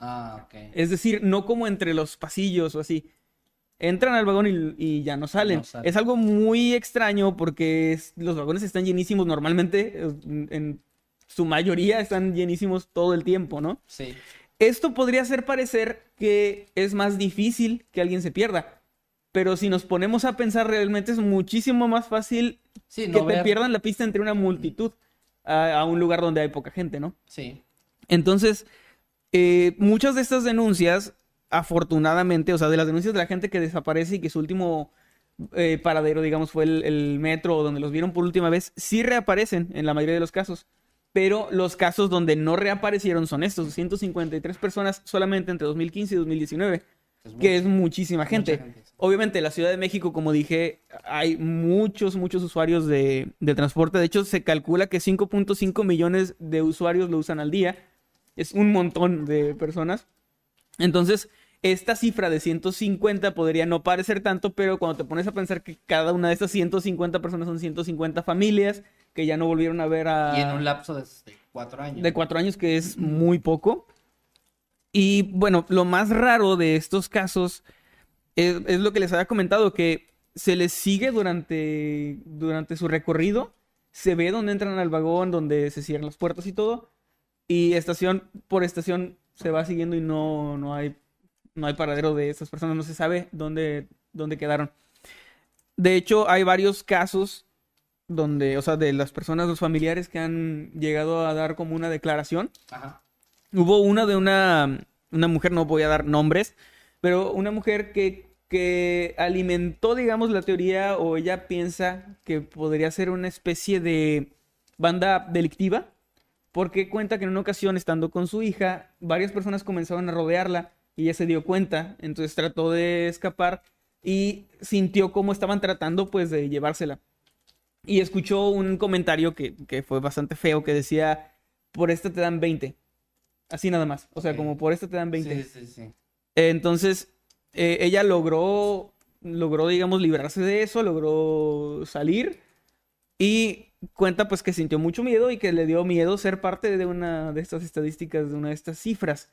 Ah, ok. Es decir, no como entre los pasillos o así. Entran al vagón y, y ya no salen. No salen. Es algo muy extraño porque es- los vagones están llenísimos normalmente. En su mayoría están llenísimos todo el tiempo, ¿no? Sí. Esto podría hacer parecer que es más difícil que alguien se pierda. Pero si nos ponemos a pensar realmente es muchísimo más fácil Sí, que te pierdan la pista entre una multitud a, a un lugar donde hay poca gente, ¿no? Sí. Entonces, eh, muchas de estas denuncias, afortunadamente, o sea, de las denuncias de la gente que desaparece y que su último eh, paradero, digamos, fue el, el metro o donde los vieron por última vez, sí reaparecen en la mayoría de los casos. Pero los casos donde no reaparecieron son estos, 153 personas solamente entre 2015 y 2019, Es que es muchísima gente. gente, sí. Obviamente, en la Ciudad de México, como dije, hay muchos, muchos usuarios de, de transporte. De hecho, se calcula que 5.5 millones de usuarios lo usan al día. Es un montón de personas. Entonces, esta cifra de 150 podría no parecer tanto, pero cuando te pones a pensar que cada una de estas 150 personas son 150 familias que ya no volvieron a ver a... Y en un lapso de, cuatro años. De cuatro años, que es muy poco. Y bueno, lo más raro de estos casos es, es lo que les había comentado, que se les sigue durante, durante su recorrido, se ve dónde entran al vagón, donde se cierran las puertas y todo, y estación por estación se va siguiendo y no, no hay, no hay paradero de estas personas, no se sabe dónde, dónde quedaron. De hecho, hay varios casos donde, o sea, de las personas, los familiares que han llegado a dar como una declaración. Ajá. Hubo una de una, una mujer, no voy a dar nombres, pero una mujer que, que alimentó, digamos, la teoría o ella piensa que podría ser una especie de banda delictiva, porque cuenta que en una ocasión, estando con su hija, varias personas comenzaron a rodearla y ella se dio cuenta, entonces trató de escapar y sintió cómo estaban tratando, pues, de llevársela. Y escuchó un comentario que, que fue bastante feo, que decía, por esta te dan 20. Así nada más. O sea, como por esta te dan 20. Sí, sí, sí. Entonces, eh, ella logró, logró, digamos, librarse de eso, logró salir y cuenta pues que sintió mucho miedo y que le dio miedo ser parte de una de estas estadísticas, de una de estas cifras.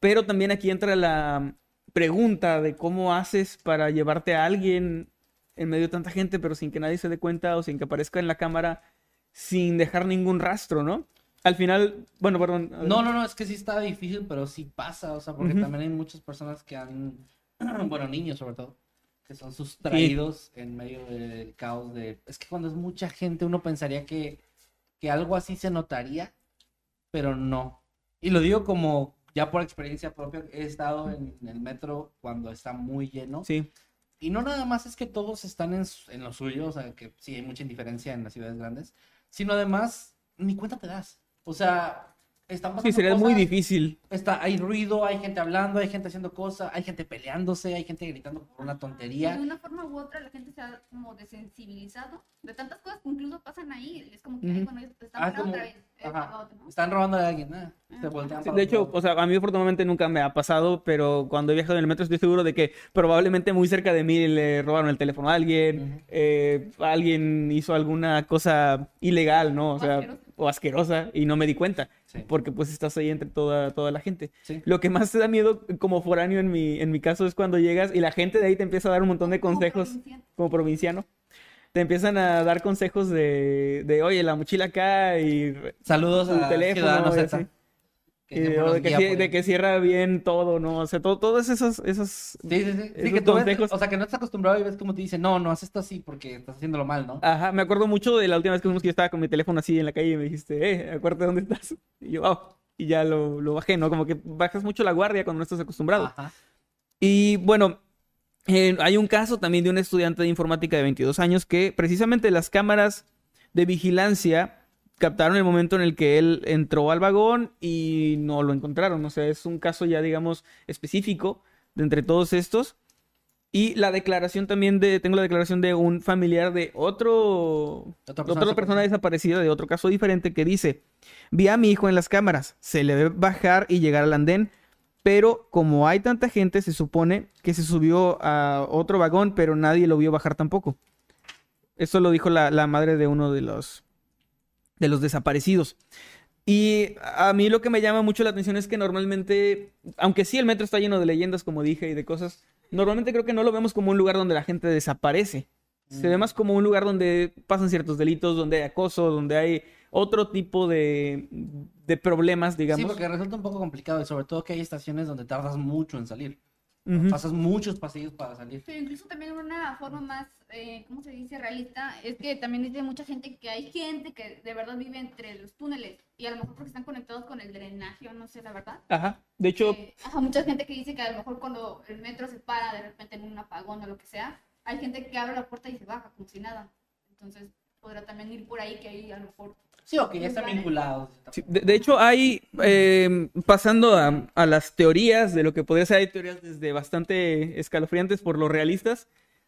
Pero también aquí entra la pregunta de cómo haces para llevarte a alguien en medio de tanta gente, pero sin que nadie se dé cuenta o sin que aparezca en la cámara, sin dejar ningún rastro, ¿no? Al final, bueno, perdón. No, no, no, es que sí está difícil, pero sí pasa, o sea, porque también hay muchas personas que han, bueno, niños sobre todo, que son sustraídos en medio del caos de... Es que cuando es mucha gente uno pensaría que, que algo así se notaría, pero no. Y lo digo como ya por experiencia propia, he estado en el metro cuando está muy lleno. Sí. Y no nada más es que todos están en, en lo suyo, o sea, que sí hay mucha indiferencia en las ciudades grandes, sino además ni cuenta te das. O sea, están pasando Sí, sería muy cosas, difícil. Está, hay ruido, hay gente hablando, hay gente haciendo cosas, hay gente peleándose, hay gente gritando por una De tontería. una forma u otra la gente se ha como desensibilizado de tantas cosas que incluso pasan ahí. Es como que, Ujú. ay, bueno, te están Ah, como- otra vez. eh, ajá. para otro, ¿no? Están robando a alguien, ah, se voltean Sí, para de hecho, lado. o sea, a mí afortunadamente nunca me ha pasado, pero cuando he viajado en el metro estoy seguro de que probablemente muy cerca de mí le robaron el teléfono a alguien, Ujú. eh, alguien hizo alguna cosa ilegal, ¿no? O O sea, asquerosa. o asquerosa y no me di cuenta, Sí. porque pues estás ahí entre toda, toda la gente. Sí. Lo que más te da miedo como foráneo en mi, en mi caso es cuando llegas y la gente de ahí te empieza a dar un montón de Como consejos provinciano. como provinciano. Te empiezan a dar consejos de, de oye, la mochila acá y Saludos tu a teléfono Ciudadanos y Z. así. Que o nos de, que, guía cie- por- de que cierra bien todo, ¿no? O sea, todo, todos esos, esos... Sí, sí, sí. Sí, que tú ves- o sea, que no estás acostumbrado y ves como te dicen, no, no haz esto así porque estás haciéndolo mal, ¿no? Ajá, me acuerdo mucho de la última vez que fuimos que yo estaba con mi teléfono así en la calle y me dijiste, eh, acuérdate dónde estás. Y yo, "Oh", y ya lo, lo bajé, ¿no? Como que bajas mucho la guardia cuando no estás acostumbrado. Ajá. Y bueno, eh, hay un caso también de un estudiante de informática de 22 años que precisamente las cámaras de vigilancia captaron el momento en el que él entró al vagón y no lo encontraron. O sea, es un caso ya, digamos, específico de entre todos estos. Y la declaración también de, tengo la declaración de un familiar de otro, Otra otra persona persona, desaparecida de otro caso diferente que dice, vi a mi hijo en las cámaras, se le ve bajar y llegar al andén, pero como hay tanta gente, se supone que se subió a otro vagón, pero nadie lo vio bajar tampoco. Eso lo dijo la, la madre de uno de los, de los desaparecidos. Y a mí lo que me llama mucho la atención es que normalmente, aunque sí el metro está lleno de leyendas, como dije, y de cosas, normalmente creo que no lo vemos como un lugar donde la gente desaparece. Se ve más como un lugar donde pasan ciertos delitos, donde hay acoso, donde hay otro tipo de, de problemas, digamos. Sí, porque resulta un poco complicado y sobre todo que hay estaciones donde tardas mucho en salir. Pasas muchos pasillos para salir. Pero incluso también una forma más, eh, ¿cómo se dice? Realista, es que también dice mucha gente que hay gente que de verdad vive entre los túneles y a lo mejor porque están conectados con el drenaje o no sé, la verdad. Ajá. De hecho, Eh, ajá, mucha gente que dice que a lo mejor cuando el metro se para de repente en un apagón o lo que sea, hay gente que abre la puerta y se baja como si nada. Entonces podrá también ir por ahí que ahí a lo mejor... Sí, o que ya están vinculados. Sí, de, de hecho, hay, eh, pasando a, a las teorías de lo que podría ser, hay teorías desde bastante escalofriantes por lo realistas,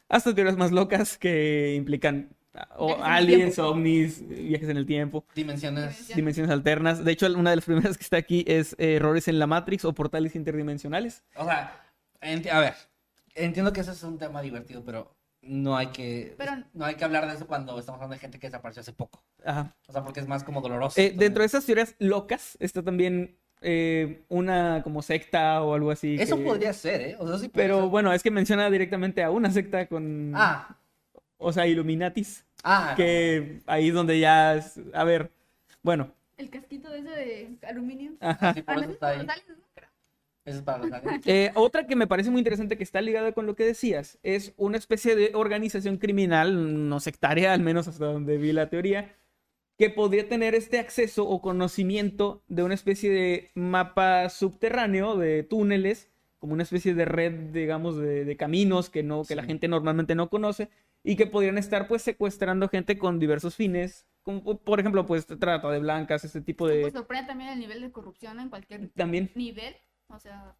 hasta teorías más locas que implican ah, o aliens, ovnis, viajes en el tiempo, Dimensiones. Dimensiones. alternas. De hecho, una de las primeras que está aquí es eh, errores en la Matrix o portales interdimensionales. O sea, a ver, entiendo que ese es un tema divertido, pero no hay que Pero- no hay que hablar de eso cuando estamos hablando de gente que desapareció hace poco. Ajá. O sea, porque es más como doloroso. Eh, dentro de esas teorías locas está también eh, una como secta o algo así. Eso que- podría ser, ¿eh? O sea, sí Pero ser. bueno, es que menciona directamente a una secta con... Ah, O sea, Illuminatis. ah. Que ahí es donde ya... es- A ver, bueno. El casquito de ese de aluminio. Ajá. Sí, Ah, por eso está ahí. Creo. Eso es para los aliens. Eh, otra que me parece muy interesante que está ligada con lo que decías es una especie de organización criminal, no sectaria, al menos hasta donde vi la teoría, que podría tener este acceso o conocimiento de una especie de mapa subterráneo de túneles, como una especie de red, digamos, de, de caminos que no, que la gente normalmente no conoce y que podrían estar pues secuestrando gente con diversos fines, como por ejemplo pues trata de blancas, este tipo de Pues sorprende también el nivel de corrupción en cualquier también nivel. O sea,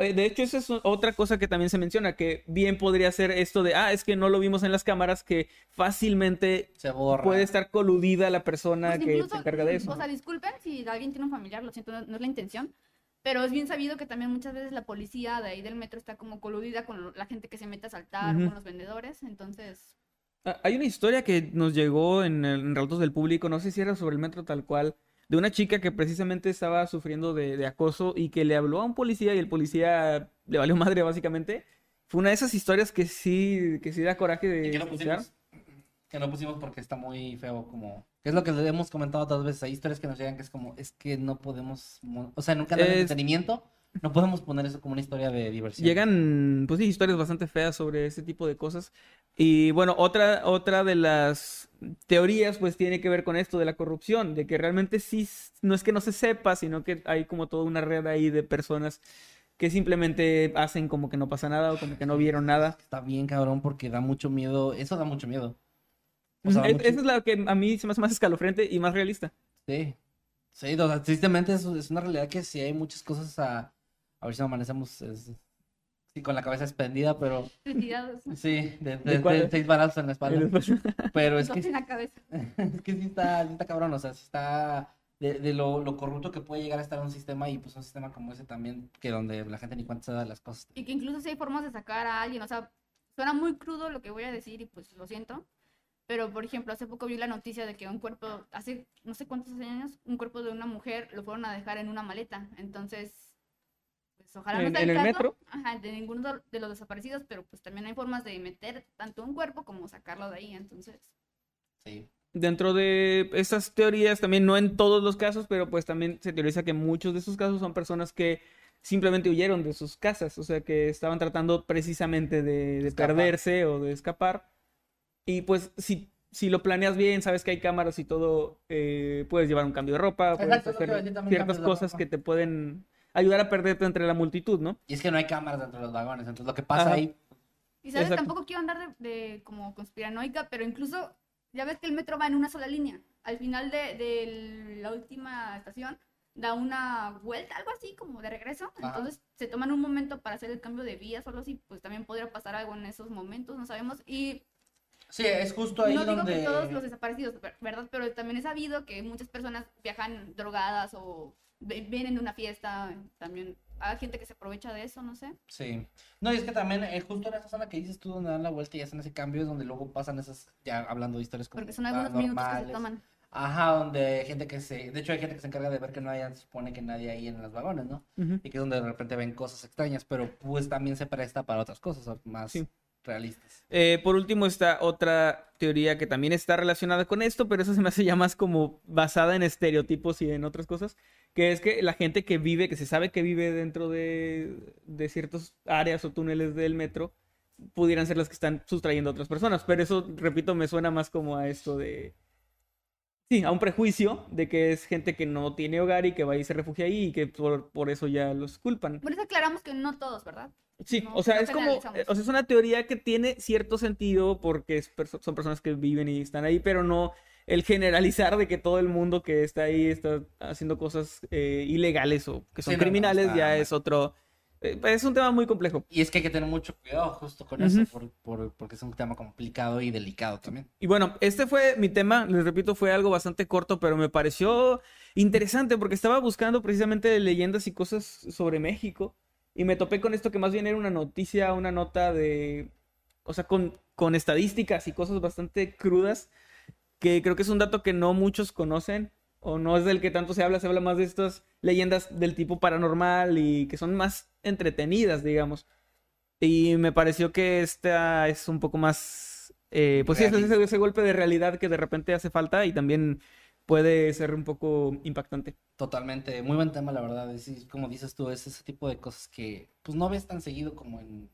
eh, De hecho, esa es otra cosa que también se menciona, que bien podría ser esto de, ah, es que no lo vimos en las cámaras, que fácilmente Se borra. puede estar coludida la persona pues que incluso, se encarga de eso. O sea, disculpen si alguien tiene un familiar, lo siento, no, no es la intención. Pero es bien sabido que también muchas veces la policía de ahí del metro está como coludida con la gente que se mete a saltar Ujú. o con los vendedores. Entonces, Ah, Hay una historia que nos llegó en, el- en relatos del público, no sé si era sobre el metro tal cual, de una chica que precisamente estaba sufriendo de, de acoso y que le habló a un policía y el policía le valió madre básicamente. Fue una de esas historias que sí, que sí da coraje de Y que no pusimos. Que no pusimos porque está muy feo como... Que es lo que le hemos comentado otras veces. Hay historias que nos llegan que es como, es que no podemos... mo- O sea, en un canal de Es- entretenimiento no podemos poner eso como una historia de diversión. Llegan, pues sí, historias bastante feas sobre ese tipo de cosas. Y bueno, otra, otra de las teorías, pues tiene que ver con esto de la corrupción, de que realmente sí, no es que no se sepa, sino que hay como toda una red ahí de personas que simplemente hacen como que no pasa nada o como que no vieron nada. Está bien, cabrón, porque da mucho miedo. Eso da mucho miedo. O sea, Es- mucho- Esa es la que a mí se me hace más escalofriante y más realista. Sí. Sí, o sea, tristemente es, es una realidad que sí hay muchas cosas a... A ver si amanecemos es- sí, con la cabeza expendida, pero... Sí, de, ¿De de- de seis balazos en la espalda. Pero es que en la cabeza. Es que sí está, sí está cabrón, o sea, sí está de, de lo, lo corrupto que puede llegar a estar un sistema y pues un sistema como ese también, que donde la gente ni cuenta se da de las cosas. Y que incluso si hay formas de sacar a alguien. O sea, suena muy crudo lo que voy a decir y pues lo siento. Pero, por ejemplo, hace poco vi la noticia de que un cuerpo, hace no sé cuántos años, un cuerpo de una mujer lo fueron a dejar en una maleta. Entonces, pues ojalá no ¿En- sea en el el caso metro? ajá, de ninguno de- los desaparecidos, pero pues también hay formas de meter tanto un cuerpo como sacarlo de ahí. Entonces, Sí. dentro de estas teorías, también no en todos los casos, pero pues también se teoriza que muchos de esos casos son personas que simplemente huyeron de sus casas, o sea, que estaban tratando precisamente de, de perderse o de escapar. Y pues si, si lo planeas bien, sabes que hay cámaras y todo, eh, puedes llevar un cambio de ropa, puedes Exacto, es lo que iba a hacer ciertas cosas que te pueden ayudar a perderte entre la multitud, ¿no? Y es que no hay cámaras dentro de los vagones, entonces lo que pasa Ajá. ahí, Y sabes, Exacto. tampoco quiero andar de, de como conspiranoica, pero incluso ya ves que el metro va en una sola línea. Al final de, de la última estación da una vuelta, algo así como de regreso. Ajá. Entonces se toman un momento para hacer el cambio de vías o algo así, pues también podría pasar algo en esos momentos, no sabemos. Y sí, es justo ahí no digo donde... que todos los desaparecidos, ver- ¿verdad? Pero también es sabido que muchas personas viajan drogadas o vienen de una fiesta. También hay gente que se aprovecha de eso, no sé. Sí. No, y es que también eh, justo en esa zona que dices tú donde dan la vuelta y hacen ese cambio es donde luego pasan esas, ya hablando de historias como Porque son algunos minutos que se toman. Ajá, donde hay gente que se... De hecho hay gente que se encarga de ver que no haya, se supone que nadie ahí en los vagones, ¿no? Ujú. Y que es donde de repente ven cosas extrañas, pero pues también se presta para otras cosas más Sí. realistas. Eh, por último está otra teoría que también está relacionada con esto, pero eso se me hace ya más como basada en estereotipos y en otras cosas, que es que la gente que vive, que se sabe que vive dentro de, de ciertas áreas o túneles del metro, pudieran ser las que están sustrayendo a otras personas, pero eso, repito, me suena más como a esto de... Sí, a un prejuicio de que es gente que no tiene hogar y que va y se refugia ahí y que por, por eso ya los culpan. Por eso aclaramos que no todos, ¿verdad? Sí, No- o sea, es como, o sea, es una teoría que tiene cierto sentido porque es perso- son personas que viven y están ahí, pero no el generalizar de que todo el mundo que está ahí está haciendo cosas eh, ilegales o que son Sí, no, no, criminales, ya es otro, eh, es un tema muy complejo. Y es que hay que tener mucho cuidado justo con eso, por- porque es un tema complicado y delicado también. Y bueno, este fue mi tema, les repito, fue algo bastante corto, pero me pareció interesante porque estaba buscando precisamente leyendas y cosas sobre México y me topé con esto que más bien era una noticia, una nota de, o sea, con, con estadísticas y cosas bastante crudas, que creo que es un dato que no muchos conocen o no es del que tanto se habla, se habla más de estas leyendas del tipo paranormal y que son más entretenidas, digamos. Y me pareció que esta es un poco más, eh, pues sí, es ese, ese golpe de realidad que de repente hace falta y también puede ser un poco impactante. Totalmente, muy buen tema, la verdad. Es, como dices tú, es ese tipo de cosas que pues no ves tan seguido como en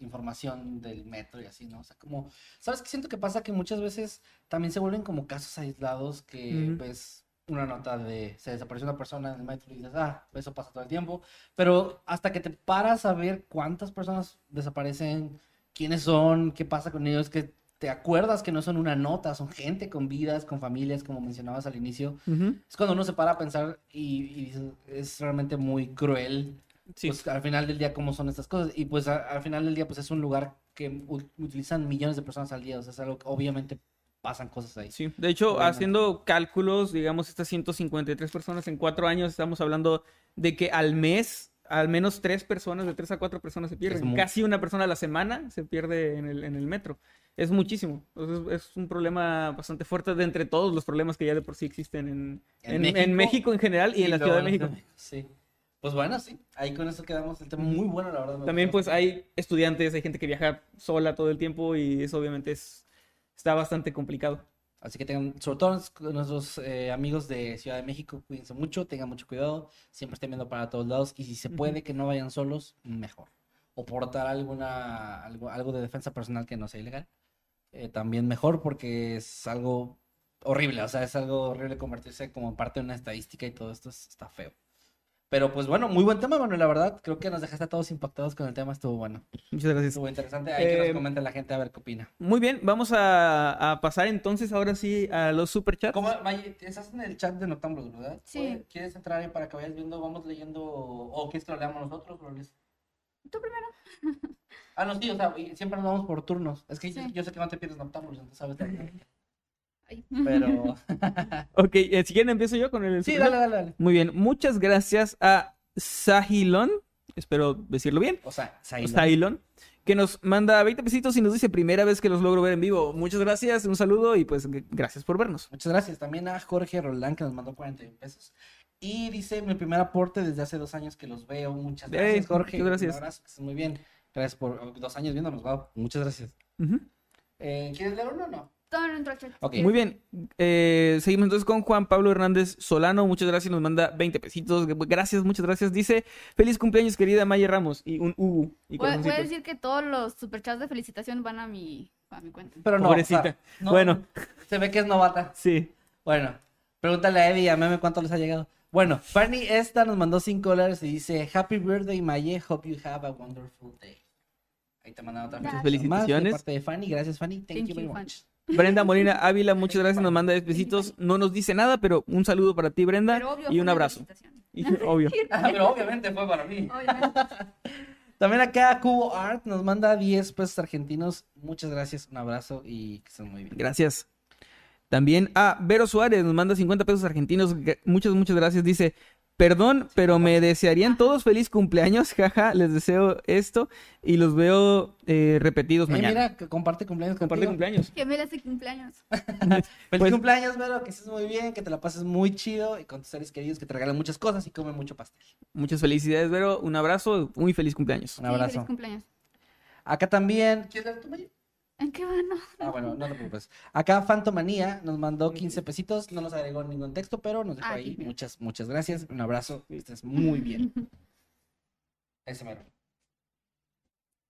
información del metro y así, ¿no? O sea, como, ¿sabes qué siento que pasa? Que muchas veces también se vuelven como casos aislados que ves una nota de se desapareció una persona en el metro y dices, ah, eso pasa todo el tiempo. Pero hasta que te paras a ver cuántas personas desaparecen, quiénes son, qué pasa con ellos, que te acuerdas que no son una nota, son gente con vidas, con familias, como mencionabas al inicio. Es cuando uno se para a pensar y, es realmente muy cruel, Sí. pues al final del día cómo son estas cosas. Y pues a- al final del día pues es un lugar que utilizan millones de personas al día, o sea, es algo que obviamente pasan cosas ahí. Sí, de hecho, Obviamente. haciendo cálculos, digamos, estas 153 personas en cuatro años, estamos hablando de que al mes, al menos tres personas, de tres a cuatro personas se pierden. Casi una persona a la semana se pierde en el, en el metro. Es muchísimo. Entonces, es un problema bastante fuerte de entre todos los problemas que ya de por sí existen en, En México, en general y, en la Ciudad de México. Sí. Pues bueno, sí, ahí con eso quedamos. El tema muy bueno, la verdad. También pues hay estudiantes, hay gente que viaja sola todo el tiempo y eso obviamente es, está bastante complicado. Así que tengan, sobre todo nuestros- eh, amigos de Ciudad de México, cuídense mucho, tengan mucho cuidado, siempre estén viendo para todos lados y si se puede que no vayan solos, mejor. O portar alguna, algo, algo de defensa personal que no sea ilegal, eh, también mejor porque es algo horrible, o sea, es algo horrible convertirse como parte de una estadística y todo esto es- está feo. Pero pues bueno, muy buen tema, Manuel, la verdad, creo que nos dejaste a todos impactados con el tema, estuvo bueno, Muchas gracias. estuvo interesante, hay que Eh, nos comente la gente a ver qué opina. Muy bien, vamos a, a pasar entonces ahora sí a los superchats. ¿Cómo, Maye, estás en el chat de Noctámbulos, ¿verdad? Sí. ¿Quieres entrar ahí para que vayas viendo, vamos leyendo, o quieres que lo leamos nosotros? o? Tú primero. Ah, no, sí, o sea, siempre nos vamos por turnos. Es que yo sé que no te pierdes Noctámbulos, entonces sabes. Ay. Pero... Ok, eh, si quieren empiezo yo con el sí, dale, dale, dale. Muy bien, muchas gracias a Sahilon, espero decirlo bien, O sea. Sahilon, que nos manda 20 pesitos y nos dice primera vez que los logro ver en vivo. Muchas gracias, un saludo y pues gracias por vernos. Muchas gracias. También a Jorge Roland que nos mandó 41 pesos. Y dice, mi primer aporte desde hace dos años que los veo. Muchas Eh, gracias, Jorge. muchas gracias. Un abrazo, que estés muy bien. Gracias por dos años viéndonos, wow. Muchas gracias. Eh, ¿Quieres leer uno o no? Todavía no entró al chat. Ok. Muy bien. Eh, seguimos entonces con Juan Pablo Hernández Solano. Muchas gracias. Nos manda 20 pesitos. Gracias, muchas gracias. Dice, feliz cumpleaños, querida Maya Ramos. Y un U. Voy, voy a decir que todos los superchats de felicitación van a mi, a mi cuenta. Pero no, Pobrecita. o sea, no- Bueno. Se ve que es novata. Sí. Bueno, pregúntale a Eddie y a Meme cuánto les ha llegado. Bueno, Fanny esta nos mandó 5 dólares y dice Happy birthday, Maye. Hope you have a wonderful day. Ahí te mandan otra Muchas felicitación más de felicitaciones. parte de Fanny. Gracias, Fanny. Thank, Thank you very you, much. Brenda Molina Ávila, muchas gracias. Nos manda 10 pesitos. No nos dice nada, pero un saludo para ti, Brenda. Obvio, y un abrazo. Y, obvio. Ah, pero obviamente fue para mí. Obviamente. También acá Cubo Art nos manda 10 pesos argentinos. Muchas gracias, un abrazo y que estén muy bien. Gracias. También a Vero Suárez nos manda 50 pesos argentinos. Muchas, muchas gracias. Dice, perdón, pero me desearían todos feliz cumpleaños. Jaja, les deseo esto y los veo eh, repetidos Eh, mañana. mira, que comparte cumpleaños Comparte contigo. cumpleaños. Que me hace cumpleaños. Feliz Pues- cumpleaños, Vero, que estés muy bien, que te la pases muy chido y con tus seres queridos que te regalen muchas cosas y comen mucho pastel. Muchas felicidades, Vero. Un abrazo. Muy feliz cumpleaños. Un Sí, abrazo. feliz cumpleaños. Acá también. ¿Quieres dar tu? ¿En qué van? No. Ah, bueno, no te preocupes. Acá Fantomanía nos mandó 15 pesitos, no nos agregó ningún texto, pero nos dejó Ah, ahí. mira. Muchas, muchas gracias. Un abrazo, que estés muy bien. Ese mero.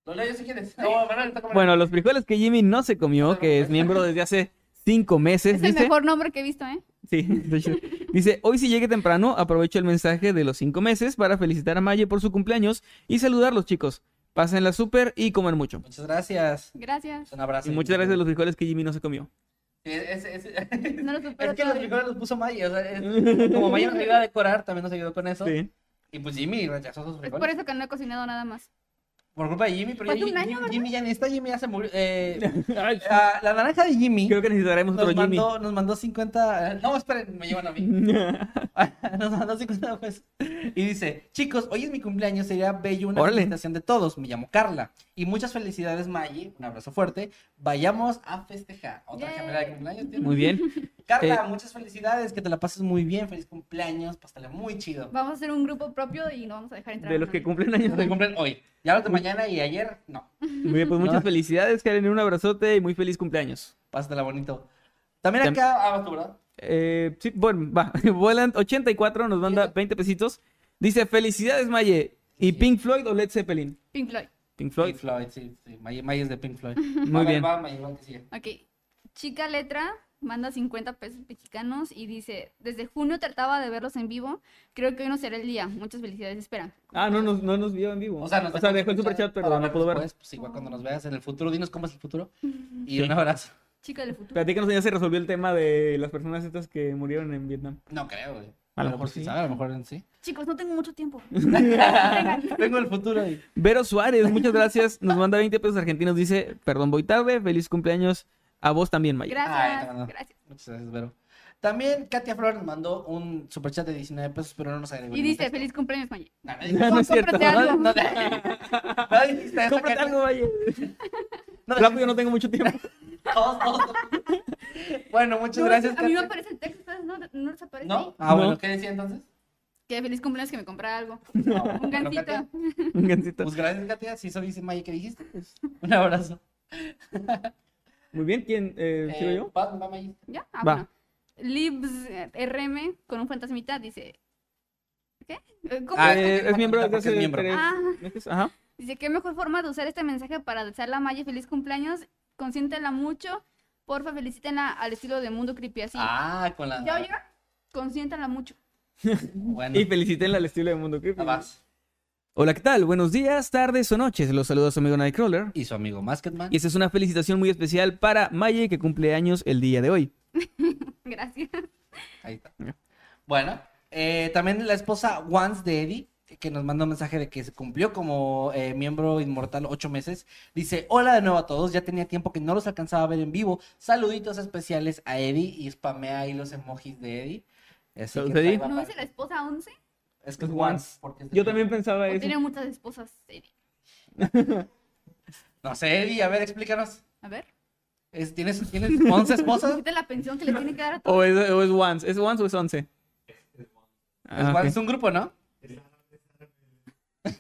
Lo leo si quieres. No, Manuel, está comiendo. Bueno, los frijoles que Jimmy no se comió, que es miembro desde hace cinco meses, Es el dice. mejor nombre que he visto, ¿eh? Sí, de hecho. Dice, hoy si llegue temprano, aprovecho el mensaje de los cinco meses para felicitar a Maye por su cumpleaños y saludarlos, chicos. Pásenla súper y comer mucho. Muchas gracias. Gracias. Un abrazo. Y muchas gracias a los frijoles que Jimmy no se comió. Ese- No lo supero Es que los frijoles los puso Maya. O sea, es- como Maya nos ayuda a decorar, también nos ayudó con eso. Sí. Y pues Jimmy rechazó sus Es frijoles. por eso que no he cocinado nada más. Por culpa de Jimmy, pero ya un Jimmy, año, Jimmy- Jimmy ya ni está, Jimmy ya se murió. Eh, ah, la naranja de Jimmy Creo que necesitaremos nos otro Jimmy. mandó, nos mandó 50. eh, No, esperen, me llevan a mí. nos mandó 50 pesos. Y dice: Chicos, hoy es mi cumpleaños, sería bello una Órale. felicitación de todos. Me llamo Carla. Y muchas felicidades, Maggie. Un abrazo fuerte. Vayamos a festejar. Otra Yay. gemela de cumpleaños. ¿tienes? Muy bien. Carla, Eh, muchas felicidades. Que te la pases muy bien. Feliz cumpleaños. Pásale muy chido. Vamos a hacer un grupo propio y no vamos a dejar entrar. De los que cumplen Los años. que cumplen hoy. Ya los de mañana y ayer, no. Muy bien, pues muchas felicidades, Karen. Un abrazote y muy feliz cumpleaños. Pásatela bonito. También Tam- acá. Ah, vas tú, ¿verdad? Eh, sí, bueno, va. Voland84 nos manda 20 pesitos. Dice, felicidades, Maye. ¿Y Pink Floyd o Led Zeppelin? Pink Floyd. Pink Floyd. Pink Floyd, sí. sí. May, May es de Pink Floyd. Muy ver, bien. va, May. Ok. Chica Letra manda 50 pesos mexicanos y dice, desde junio trataba de verlos en vivo, creo que hoy no será el día. Muchas felicidades, espera. Ah, no nos, no nos vio en vivo. O sea, nos dejó el superchat, pero no ver puedo ver. después, Pues igual cuando nos veas en el futuro, dinos cómo es el futuro. Y Sí. un abrazo. Chica del futuro. Platícanos, ya se resolvió el tema de las personas estas que murieron en Vietnam. No creo, güey. A lo mejor sí. sabe, a lo mejor sí. Chicos, no tengo mucho tiempo. Vengo del futuro y... Vero Suárez, muchas gracias. Nos manda 20 pesos argentinos. Dice, perdón, voy tarde. Feliz cumpleaños a vos también, Maya. Ay, Gracias. no, no. Gracias. Muchas gracias, Vero. También Katia Flor nos mandó un superchat de 19 pesos, pero no nos agregó. Y dice, texto. feliz cumpleaños, Maya. No, no, No, es cierto. Algo. No, no, no dijiste eso, Cómprate algo. No, Rápido, no tengo mucho tiempo. todos, todos. Bueno, muchas No, gracias, A mí me aparece el texto, ¿sabes? ¿No, no les aparece ¿No? ahí? Ah, bueno, No. ¿qué decía entonces? Que feliz cumpleaños que me comprara algo. No, Un gancito. Katia, Un gancito. Pues gracias, Katia. Si eso dice Maya que dijiste, pues un abrazo. Muy bien, ¿quién? Eh, ¿Sigo Eh, yo? va, va, Maya. ¿Ya? Ah, Va. bueno. Libs eh, RM con un fantasmita dice. ¿Qué? Eh, ¿Cómo? Ah, Eh, es es miembro desde porque es hace miembro. Ah. Ajá. Dice, qué mejor forma de usar este mensaje para desearle a Maya feliz cumpleaños. Consiéntela mucho. Porfa, felicítenla al estilo de Mundo Creepy así. Ah, con la. ¿Ya oyeron? Consiéntala mucho. Bueno, Y felicítenla al estilo de Mundo Creepy. ah, vas. Hola, ¿qué tal? Buenos días, tardes o noches. Los saluda su amigo Nightcrawler. Y su amigo Masketman. Y esta es una felicitación muy especial para Maye, que cumple años el día de hoy. Gracias. Ahí está. Bueno, eh, también la esposa Once de Eddie, que nos manda un mensaje de que se cumplió como eh, miembro inmortal ocho meses. Dice, hola de nuevo a todos, ya tenía tiempo que no los alcanzaba a ver en vivo. Saluditos especiales a Eddie y spamea ahí los emojis de Eddie. Así que Eddie. ¿No dice la esposa 11? Es que es Es Once. Porque es Yo chico. también pensaba ¿O eso. tiene muchas esposas? Eddie? No sé, Eddie, a ver, explícanos. A ver. Es- ¿Tienes, ¿Tienes 11 esposas? Quita la pensión que le tiene que dar a todos. O es, o es once. ¿Es once o es once? Ah, Es, ok. es un grupo, ¿no?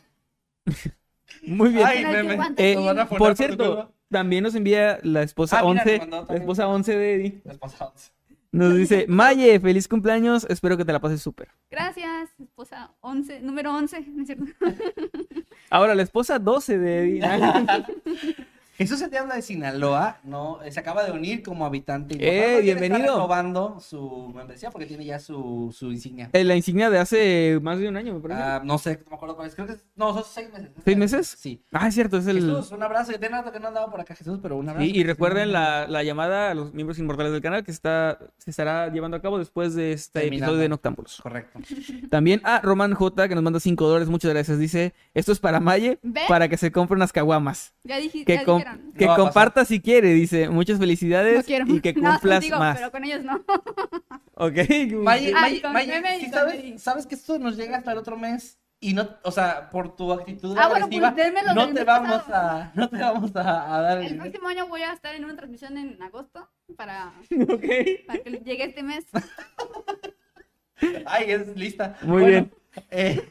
Muy bien. Ay, me-. Eh, por cierto, también nos envía la esposa Ah, mira, 11, nos mandó la esposa 11 de Eddie. Les pasamos. Nos dice, Maye, feliz cumpleaños, espero que te la pases súper. Gracias, esposa 11, número 11, ¿no es cierto? Ahora, la esposa 12 de Eddie. Jesús se te habla de Sinaloa, no, eh, se acaba de unir como habitante. ¡Eh, inmortal, porque bienvenido! Está renovando su membresía porque tiene ya su, su insignia. Eh, la insignia de hace más de un año, me parece. Ah, no sé, no me acuerdo cuál es. Creo que es, no, son seis meses. ¿Seis meses? Sí. Ah, es cierto, es el... Jesús, un abrazo. Ya tiene rato que no andaba por acá, Jesús, pero un abrazo. Sí, y recuerden la, la llamada a los miembros inmortales del canal que está, se estará llevando a cabo después de este Terminando. episodio de Noctámbulos. Correcto. También a Roman J, que nos manda 5 dólares, muchas gracias. Dice, esto es para Maye, para que se compre unas caguamas. Ya dije, Que, ya que No comparta si quiere, dice. Muchas felicidades No quiero. y que No, cumplas contigo, más. pero con ellos no. Ok. Maye, Ay, Maye, con Maye, meme y sí con sabes, que esto nos llega hasta el otro mes y no, o sea, por tu actitud Ah, bueno, pues no te vamos a, no te vamos a, a dar el próximo año voy a estar en una transmisión en agosto para, para que llegue este mes. Ay, es lista. Muy Bueno, bien. Eh,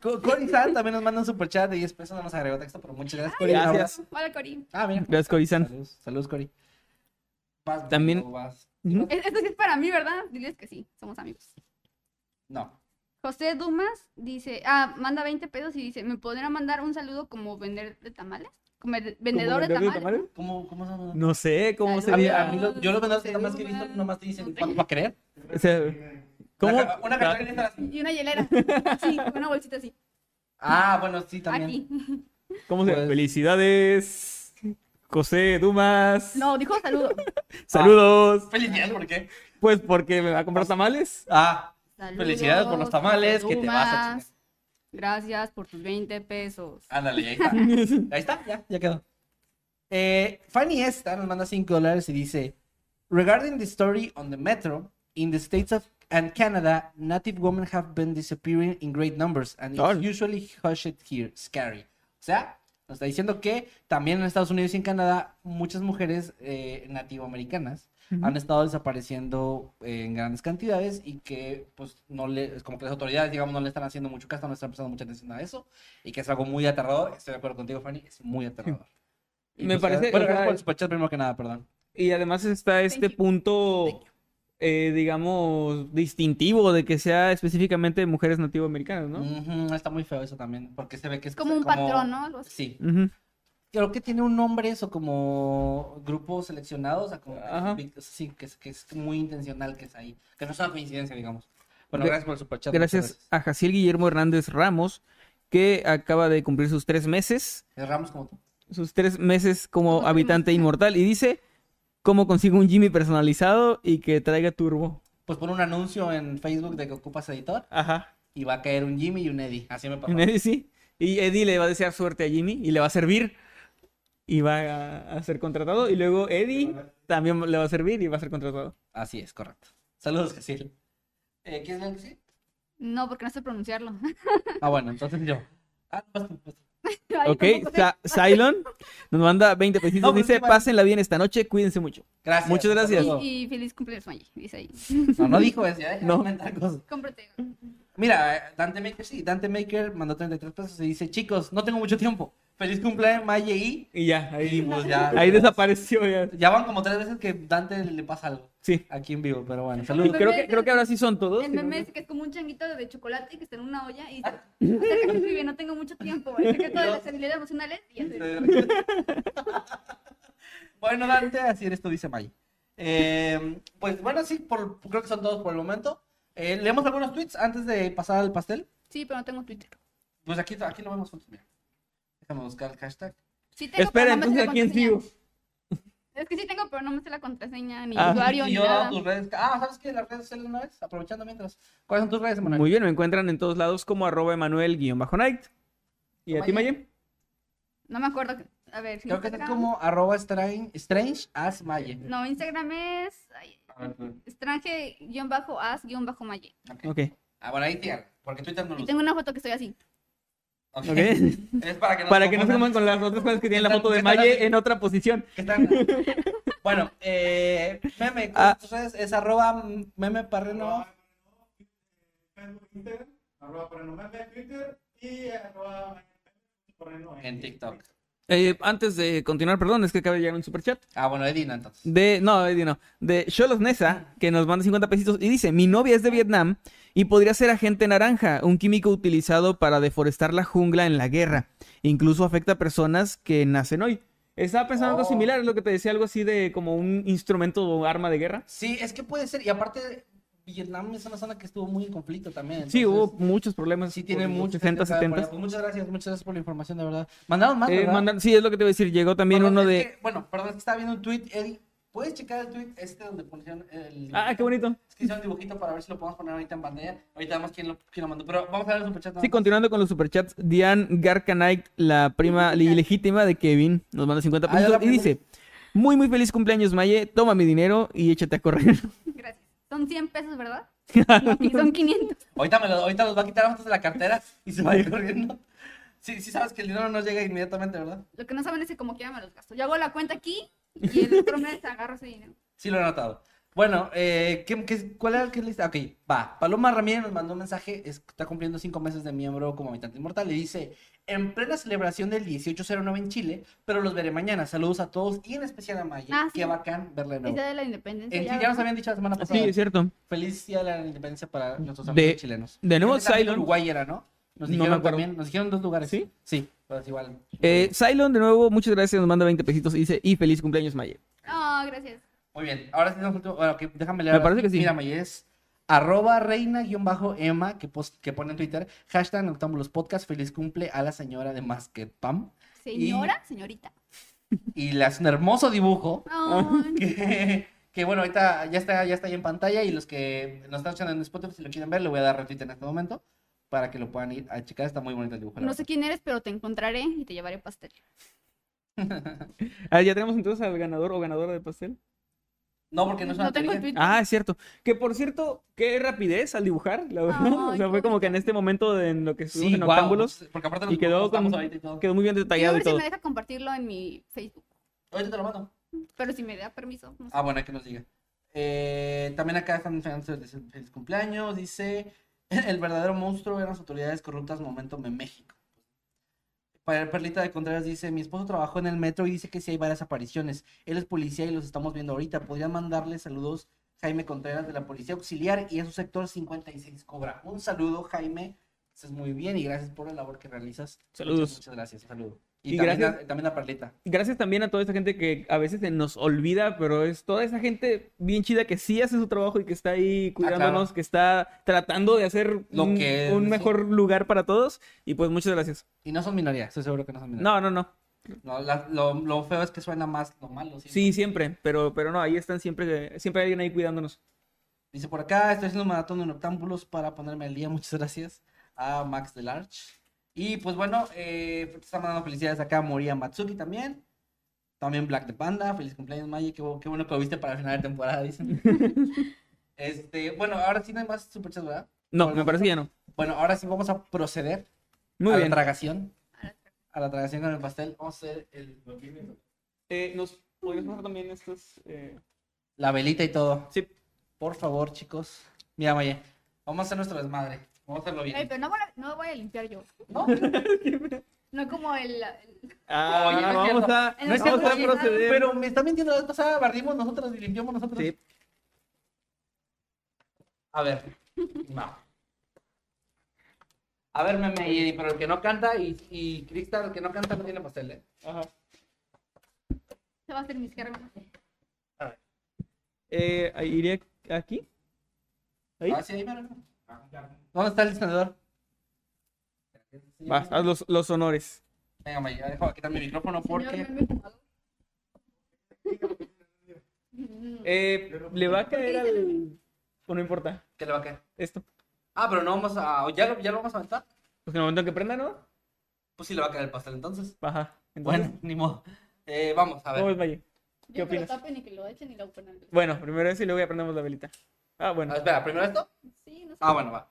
Co- Cory San también nos manda un superchat de 10 pesos, no nos agregó texto, pero muchas gracias, Cory. un Gracias. Hola, Cori. Ah, mira. Gracias, Cory-san. Saludos, saludos. Vas, También- vas. Esto sí es para mí, ¿verdad? Diles que sí, somos amigos. No. José Dumas dice, ah, manda 20 pesos y dice, ¿me podrían mandar un saludo como vender de tamales? Como de- vendedor de tamales. de ¿Cómo, cómo son? No sé, ¿cómo A mí, sería? a mí lo- yo los vendedores nada más que he visto, nomás te dicen cuánto va a querer. O sea, ¿Cómo? Una, una cartulina así. Y una hielera. Sí, una bolsita así. Ah, bueno, sí, también. Aquí. ¿Cómo se Pues- Felicidades, José Dumas. No, dijo saludo. Saludos. Felicidades, ¿por qué? Pues porque me va a comprar tamales. Ah, Saludos, Felicidades por los tamales, José que te vas a chingar. Gracias por tus 20 pesos. ándale, ahí está. Ahí está, ya, ya quedó. Eh, Fanny Esta nos manda 5 dólares y dice: Regarding the story on the metro, in the States of and Canada, native women have been disappearing in great numbers, and it's Oh. usually hushed here. Scary. O sea, nos está diciendo que también en Estados Unidos y en Canadá, muchas mujeres eh, nativoamericanas han estado desapareciendo eh, en grandes cantidades y que, pues, no le, como que las autoridades, digamos, no le están haciendo mucho caso, no están prestando mucha atención a eso y que es algo muy aterrador. Estoy de acuerdo contigo, Fanny, es muy aterrador. Y, Me parece- Bueno, o sea, gracias por el primero que nada, perdón. Y además está este punto, Thank you. Eh, digamos, distintivo de que sea específicamente mujeres nativoamericanas, ¿no? Ujú, está muy feo eso también, porque se ve que es como un patrón, ¿no? Así. Sí. Ujú. Creo que tiene un nombre eso como grupos seleccionados, o sea, como Ajá. sí, que es, que es muy intencional que es ahí, que no es una coincidencia, digamos. Bueno, Gra- gracias por el superchat. muchas Gracias a Jaciel Guillermo Hernández Ramos, que acaba de cumplir sus tres meses, Cerramos como tú. sus tres meses como Como habitante inmortal, y dice cómo consigo un Jimmy personalizado y que traiga turbo. Pues pon un anuncio en Facebook de que ocupas editor Ajá. y va a caer un Jimmy y un Eddie. Así me pasó. En Eddie sí. Y Eddie le va a desear suerte a Jimmy y le va a servir. Y va a, a ser contratado. Y luego Eddie también le va a servir y va a ser contratado. Así es, correcto. Saludos, Cecil. Eh, ¿Quieres Cecil? No, porque no sé pronunciarlo. Ah, bueno, entonces yo. Ah, vas tú, vas tú. Ay, Ok, Cylon nos manda 20 pesitos. No, pero dice, pásenla bien esta noche, cuídense mucho. Gracias. Muchas gracias. Y, y feliz cumpleaños, Maggie, dice ahí. No, no dijo eso, ya deja No. de inventar cosas. Cómprate. Mira, eh, Dante Maker sí, Dante Maker mandó 33 pesos y dice, chicos, no tengo mucho tiempo. Feliz cumpleaños, Maye y... Y ya, Y ahí, pues ya. ahí desapareció ya. Ya van como tres veces que Dante le pasa algo Sí. aquí en vivo, pero bueno, saludos. creo que, creo que ahora sí son todos. El meme dice que es como un changuito de chocolate que está en una olla y dice, "Acerca que escribe, no tengo mucho tiempo. El secreto de las habilidades emocionales y bueno, Dante, así eres tú, dice May. Eh, pues bueno, sí, por, creo que son todos por el momento. Eh, ¿Leemos algunos tweets antes de pasar al pastel? Sí, pero no tengo Twitter. Pues aquí, aquí lo vemos juntos, mira. Déjame buscar el hashtag. Sí tengo, Espera, pero no entonces ¿a quién sigo? Es que sí tengo, pero no me sé la contraseña, ni Ah. usuario, Y ni yo nada. tus redes. Ah, ¿sabes qué? Las redes sociales una vez, aprovechando mientras. ¿Cuáles son tus redes, Emanuel? Muy bien, me encuentran en todos lados como arroba Emanuel-Night. ¿Y a ti, Maye? No me acuerdo. A ver, si Creo que es Instagram- como arroba strange, strange as Maye. No, Instagram es ay. Strange-as-maye. Ok. Ok. Ah, bueno, ahí tía, porque Twitter no lo Y uso. tengo una foto que estoy así. Ok. Es para que no Para se que no se con las otras cosas que tienen la foto de Maye así. en otra posición. ¿Qué tal? bueno, eh, meme, Ah. tus redes es arroba meme parreno. Arroba Porreno Meme, Twitter y arroba Porreno En TikTok. Eh, antes de continuar, perdón, es que acaba de llegar un superchat. Ah, bueno, Edina, entonces. De, no, Eddie, no. De Cholos Nesa, que nos manda 50 pesitos y dice: Mi novia es de Vietnam y podría ser agente naranja, un químico utilizado para deforestar la jungla en la guerra. Incluso afecta a personas que nacen hoy. Estaba pensando algo Oh. similar, es lo que te decía, algo así de como un instrumento o arma de guerra. Sí, es que puede ser. Y aparte, Vietnam es una zona que estuvo muy en conflicto también. Sí, hubo entonces, muchos problemas. Sí, tiene muchos 60, 70. Pues muchas gracias, muchas gracias por la información, de verdad. Mandaron más, Eh, ¿verdad? mandan- sí, es lo que te iba a decir. Llegó también uno de. que- bueno, perdón, es que estaba viendo un tweet, Eddie. ¿Puedes checar el tweet este donde pusieron el. Ah, qué bonito. Es que hicieron un dibujito para ver si lo podemos poner ahorita en pantalla. Ahorita vemos quién lo, quién lo mandó. Pero vamos a ver el superchat. Sí, continuando con los superchats, Diane Garcanite, la prima ilegítima de Kevin, nos manda 50 Ah, pesos y dice: Muy, muy feliz cumpleaños, Maye. Toma mi dinero y échate a correr. Gracias. Son 100 pesos, ¿verdad? Y son 500. Ahorita, me lo- ahorita los va a quitar antes de la cartera y se va a ir corriendo. Sí, sí sabes que el dinero no llega inmediatamente, ¿verdad? Lo que no saben es que como quiera me los gasto. Yo hago la cuenta aquí y el otro mes agarro ese dinero. Sí lo he notado. Bueno, eh, ¿qué, qué- cuál era el que lista? Ok, va. Paloma Ramírez nos mandó un mensaje, es- está cumpliendo cinco meses de miembro como habitante inmortal y dice, en plena celebración del 1809 en Chile, pero los veré mañana. Saludos a todos y en especial a Maya. Ah, Qué sí. bacán verla de nuevo. día de la independencia. En ya, ya nos habían dicho la semana pasada. Sí, es cierto. Feliz día de la independencia para nuestros De- amigos chilenos. de nuevo, Cylon. Uruguay era, ¿no? Nos No me dijeron acuerdo. también, nos dijeron dos lugares. ¿Sí? Sí, pero es igual. Eh, Cylon, de nuevo, muchas gracias. Nos manda 20 pesitos y dice: Y feliz cumpleaños, Maye. Ah, gracias. Muy bien, ahora sí nos último. Bueno, que déjame leer. Me parece que sí. Mira, May, es arroba reina-ema que, pos- que pone en Twitter. Hashtag Noctámbulos Podcast. Feliz cumple a la señora de Masket Pam. Señora, señorita. Y le hace un hermoso dibujo. Que, que, bueno, ahorita ya está, ya está ahí en pantalla. Y los que nos están escuchando en Spotify, si lo quieren ver, le voy a dar retweet en este momento. Para que lo puedan ir a checar. Está muy bonito el dibujo. no sé quién eres, pero te encontraré y te llevaré pastel. Ah, ya tenemos entonces al ganador o ganadora de pastel. No, porque no es una No tengo teoría. Ah, es cierto. Que por cierto, qué rapidez al dibujar, la verdad. Ay, o sea, qué fue como que en este momento de en lo que estuvimos Sí, en Octámbulos Porque aparte y nos quedó, estamos con- ahorita y todo. quedó muy bien Quiero detallado ver y si todo. me deja compartirlo en mi Facebook. Ahorita te lo mando. Pero si me da permiso. no sé. Ah, bueno, hay que nos diga. Eh, también acá están enseñando el feliz cumpleaños. Dice: El verdadero monstruo eran las autoridades corruptas Momentum en México. Per- Perlita de Contreras dice: Mi esposo trabajó en el metro y dice que sí hay varias apariciones. Él es policía y los estamos viendo ahorita. Podrían mandarle saludos Jaime Contreras de la Policía Auxiliar y en su sector 56 Cobra. Un saludo, Jaime. Estás muy bien y gracias por la labor que realizas. Saludos. Muchas, muchas gracias. Un saludo. Y, Y también, gracias- A, también a Perlita. Gracias también a toda esa gente que a veces se nos olvida, pero es toda esa gente bien chida que sí hace su trabajo y que está ahí cuidándonos, claro. que está tratando de hacer Lo un, que- un mejor lugar para todos. Y pues muchas gracias. Y no son minoría, estoy seguro que no son minoría. No, no, no. No, la- lo, lo feo es que suena más lo malo. siempre. Sí, siempre, pero, pero no, ahí están siempre, siempre hay alguien ahí cuidándonos. Dice por acá, estoy haciendo un maratón de noctámbulos para ponerme al día. Muchas gracias a Max Delarge. Y pues bueno, eh, te está mandando felicidades acá a Moria Matsuki también. También Black de Panda. Feliz cumpleaños, Maya. Qué, bu- qué bueno que lo viste para el final de temporada, dicen. este, bueno, ahora sí no hay más superchats, ¿verdad? No, me parece que ya no. Bueno, ahora sí vamos a proceder Muy a bien. la tragación. A la tragación con el pastel. Vamos a hacer el, Eh, ¿Nos podrías pasar también estos? eh, la velita y todo. Sí. Por favor, chicos. Mira, Maya. Vamos a hacer nuestro desmadre. Vamos a hacerlo bien. Ey, pero no voy, a, no voy a limpiar yo. ¿No? No como el. el- Ah, Oye, no es vamos a, No es vamos a proceder. Pero me está mintiendo la vez pasada, barrimos nosotros y limpiamos nosotros. Sí. A ver. No. A ver, meme, y- pero el que no canta y, y Cristal, el que no canta no tiene pastel, ¿eh? Ajá. Se va a hacer mis cargas. Eh, ahí iría aquí. Ahí. Ah, sí, ahí, mira. ¿Dónde está el encendedor? Vas, haz los, los honores. Venga, Maya, dejo quitar mi micrófono porque... Eh, ¿Le va a caer al...? O no importa. ¿Qué le va a caer? Esto. Ah, pero no vamos a... ¿Ya lo, ya lo vamos a aventar? Pues en el momento en que prenda, ¿no? Pues sí le va a caer el pastel entonces. Entonces, Bueno, ni modo. Eh, vamos, a ¿Cómo ver. Valle? Yo ¿Qué que lo opinas? tapen y que lo echen y lo ponen. Bueno, primero eso y luego ya prendemos la velita. Ah, bueno. Ah, espera, ¿primero esto? Sí, no sé. Ah, bueno, va.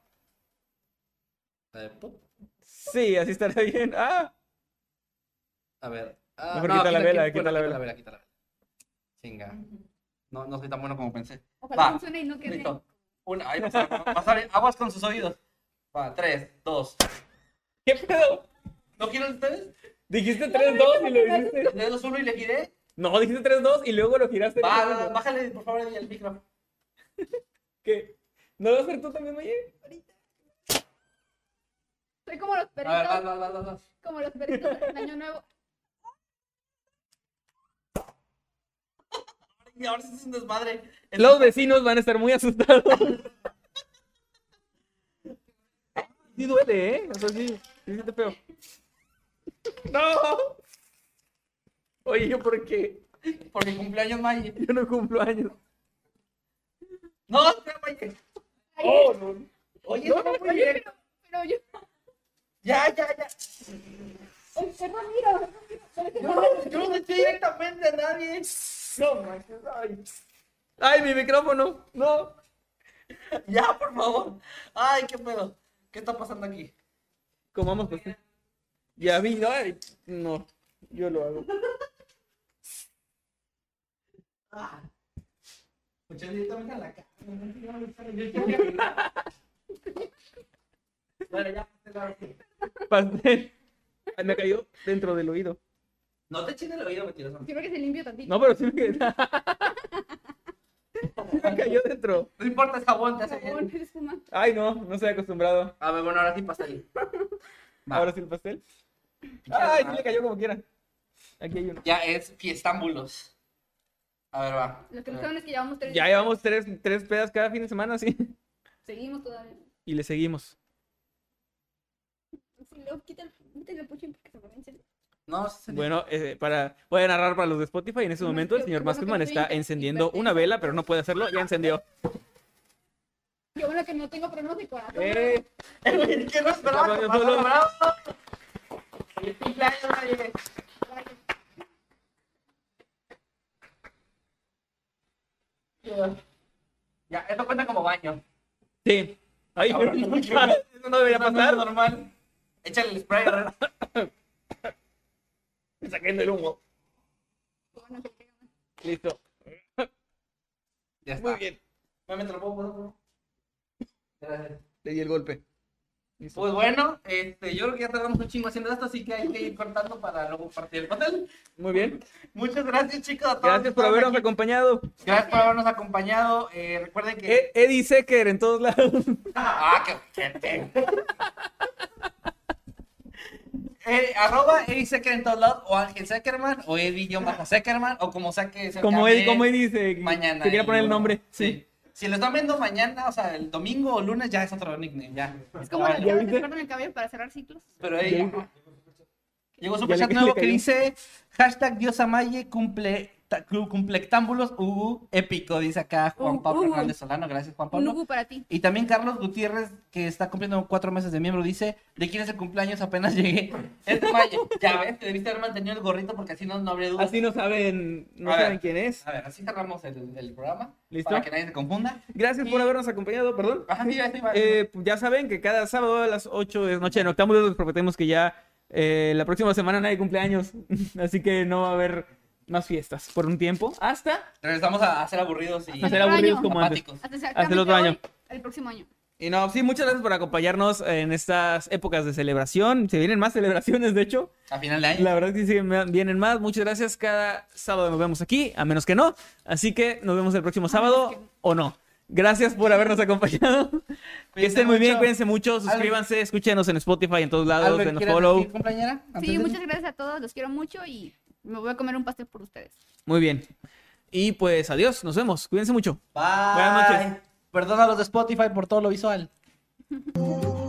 Sí, así estará bien. Ah, A ver. Ah, Mejor quita la vela, quita la vela. Quita la vela, quita la vela. Chinga. No, no soy tan bueno como pensé. Ojalá Va. funcione y no quede. Listo. Una, ahí va a pasar, aguas con sus oídos. Va, tres, dos. ¿qué pedo? ¿No quieren ustedes? Dijiste 3-2 y lo dijiste. Le doy uno y le giré. No, dijiste 3-2 y luego lo giraste. Va, bájale, por favor, el micro. ¿Qué? ¿No vas a hacer tú también, Maye? Soy como los A ver, vas, perritos, vas, vas, vas, vas. como los perritos en Año Nuevo. Y ahora sí es un desmadre. El- Los vecinos van a estar muy asustados. Sí duele, ¿eh? O sea, sí, sí siente feo. ¡No! Oye, ¿yo por qué? Porque cumpleaños Maye. Yo no cumplo años. No, espera, Maye. Oh, no. Oye, No, está muy bien. Pero, pero yo. Ya, ya, ya. Ay, perdón, mira. No, yo no estoy directamente a nadie. No, manches, ay. Ay, mi micrófono. No. Ya, por favor. Ay, qué pedo. ¿Qué está pasando aquí? Comamos pues. Ya vi, no, ay, no. Yo lo hago. Ah. Escuché directamente a la cara. Bueno, ya. Pastel. Me cayó dentro del oído. No te eches el oído, mentiroso. Quiero que se limpie tantito. No, pero sí me, sí me cayó dentro. No importa, es jabón, te hace bien. Ay, no, no estoy acostumbrado. A ver, bueno, ahora sí ahí. Va. Ahora sí el pastel. Ay, sí le cayó como quiera. Aquí hay uno. Ya es fiestámbulos. A ver, va. Lo que no saben es que llevamos tres. Ya llevamos tres, tres pedas cada fin de semana, sí. Seguimos todavía. Y le seguimos. Sí, luego quita el, puchín porque se me vence. No, se Bueno, eh, para, voy a narrar para los de Spotify. En este No, momento el señor estoy está en- encendiendo en- una vela, pero no puede hacerlo. Ya encendió. Qué bueno que no tengo problemas de corazón. Eh, ¿Qué no esperaba ya, esto cuenta como baño. sí. Ay, Cabrón, no, eso no debería Esto no es pasar. normal. Échale el spray, ¿verdad? Saquen el humo. Listo. Ya está. Muy bien. Mami, te lo puedo poner, ¿no? Gracias. Le di el golpe. Pues bueno, este, yo creo que ya tardamos un chingo haciendo esto, así que hay que ir cortando para luego partir el pastel. Muy bien. Muchas gracias, chicos. a todos Gracias por habernos aquí. acompañado. Gracias por habernos acompañado. Eh, recuerden que. E- Eddie Secker en todos lados. Ah, qué gente. Eh, arroba Eddie Secker en todos lados, o Ángel Seckerman, o Eddie bajo Seckerman, o como sea que se Como Eddie, como Eddie dice. mañana. Que quiera y poner el nombre. Sí. Si lo están viendo mañana, o sea, el domingo o lunes, ya es otro nickname, ya. Es como Ah, chavas que cortan el cabello para cerrar ciclos. Pero ahí. Llegó su chat nuevo que dice hashtag Diosamaye cumple ta- clu- cumplectámbulos Ugu épico, dice acá Juan Ugu, Pablo Ugu. Hernández Solano, gracias Juan Un Pablo. Ugu para ti. Y también Carlos Gutiérrez, que está cumpliendo cuatro meses de miembro, dice, ¿de quién es el cumpleaños? Apenas llegué. Es de Mayo. Ya ves, te debiste haber mantenido el gorrito porque así no, no habría dudas. Así no saben, no A ver. saben quién es. A ver, así cerramos el, el programa. ¿Listo? Para que nadie se confunda. Gracias por habernos acompañado, perdón. Ajá, sí, ya, sí, va. Eh, ya saben que cada sábado a las 8 de la noche en Octámbulos les prometemos que ya eh, la próxima semana nadie cumpleaños. Así que no va a haber más fiestas por un tiempo. Hasta Regresamos a, a ser aburridos y a ser aburridos como antes. Hasta, Hasta el otro año. El próximo año. Y no, sí, muchas gracias por acompañarnos en estas épocas de celebración. Se vienen más celebraciones, de hecho. A final de año. La verdad que sí, vienen más. Muchas gracias. Cada sábado nos vemos aquí, a menos que no. Así que nos vemos el próximo sábado que o no. Gracias por habernos acompañado. que Cuídense estén muy bien, mucho. cuídense mucho. Suscríbanse, escúchenos en Spotify, en todos lados, Albert, ¿quieres follow. decir, Sí, muchas gracias a todos. Los quiero mucho y me voy a comer un pastel por ustedes. Muy bien. Y pues adiós, nos vemos. Cuídense mucho. Bye. Buenas noches. Perdón a los de Spotify por todo lo visual.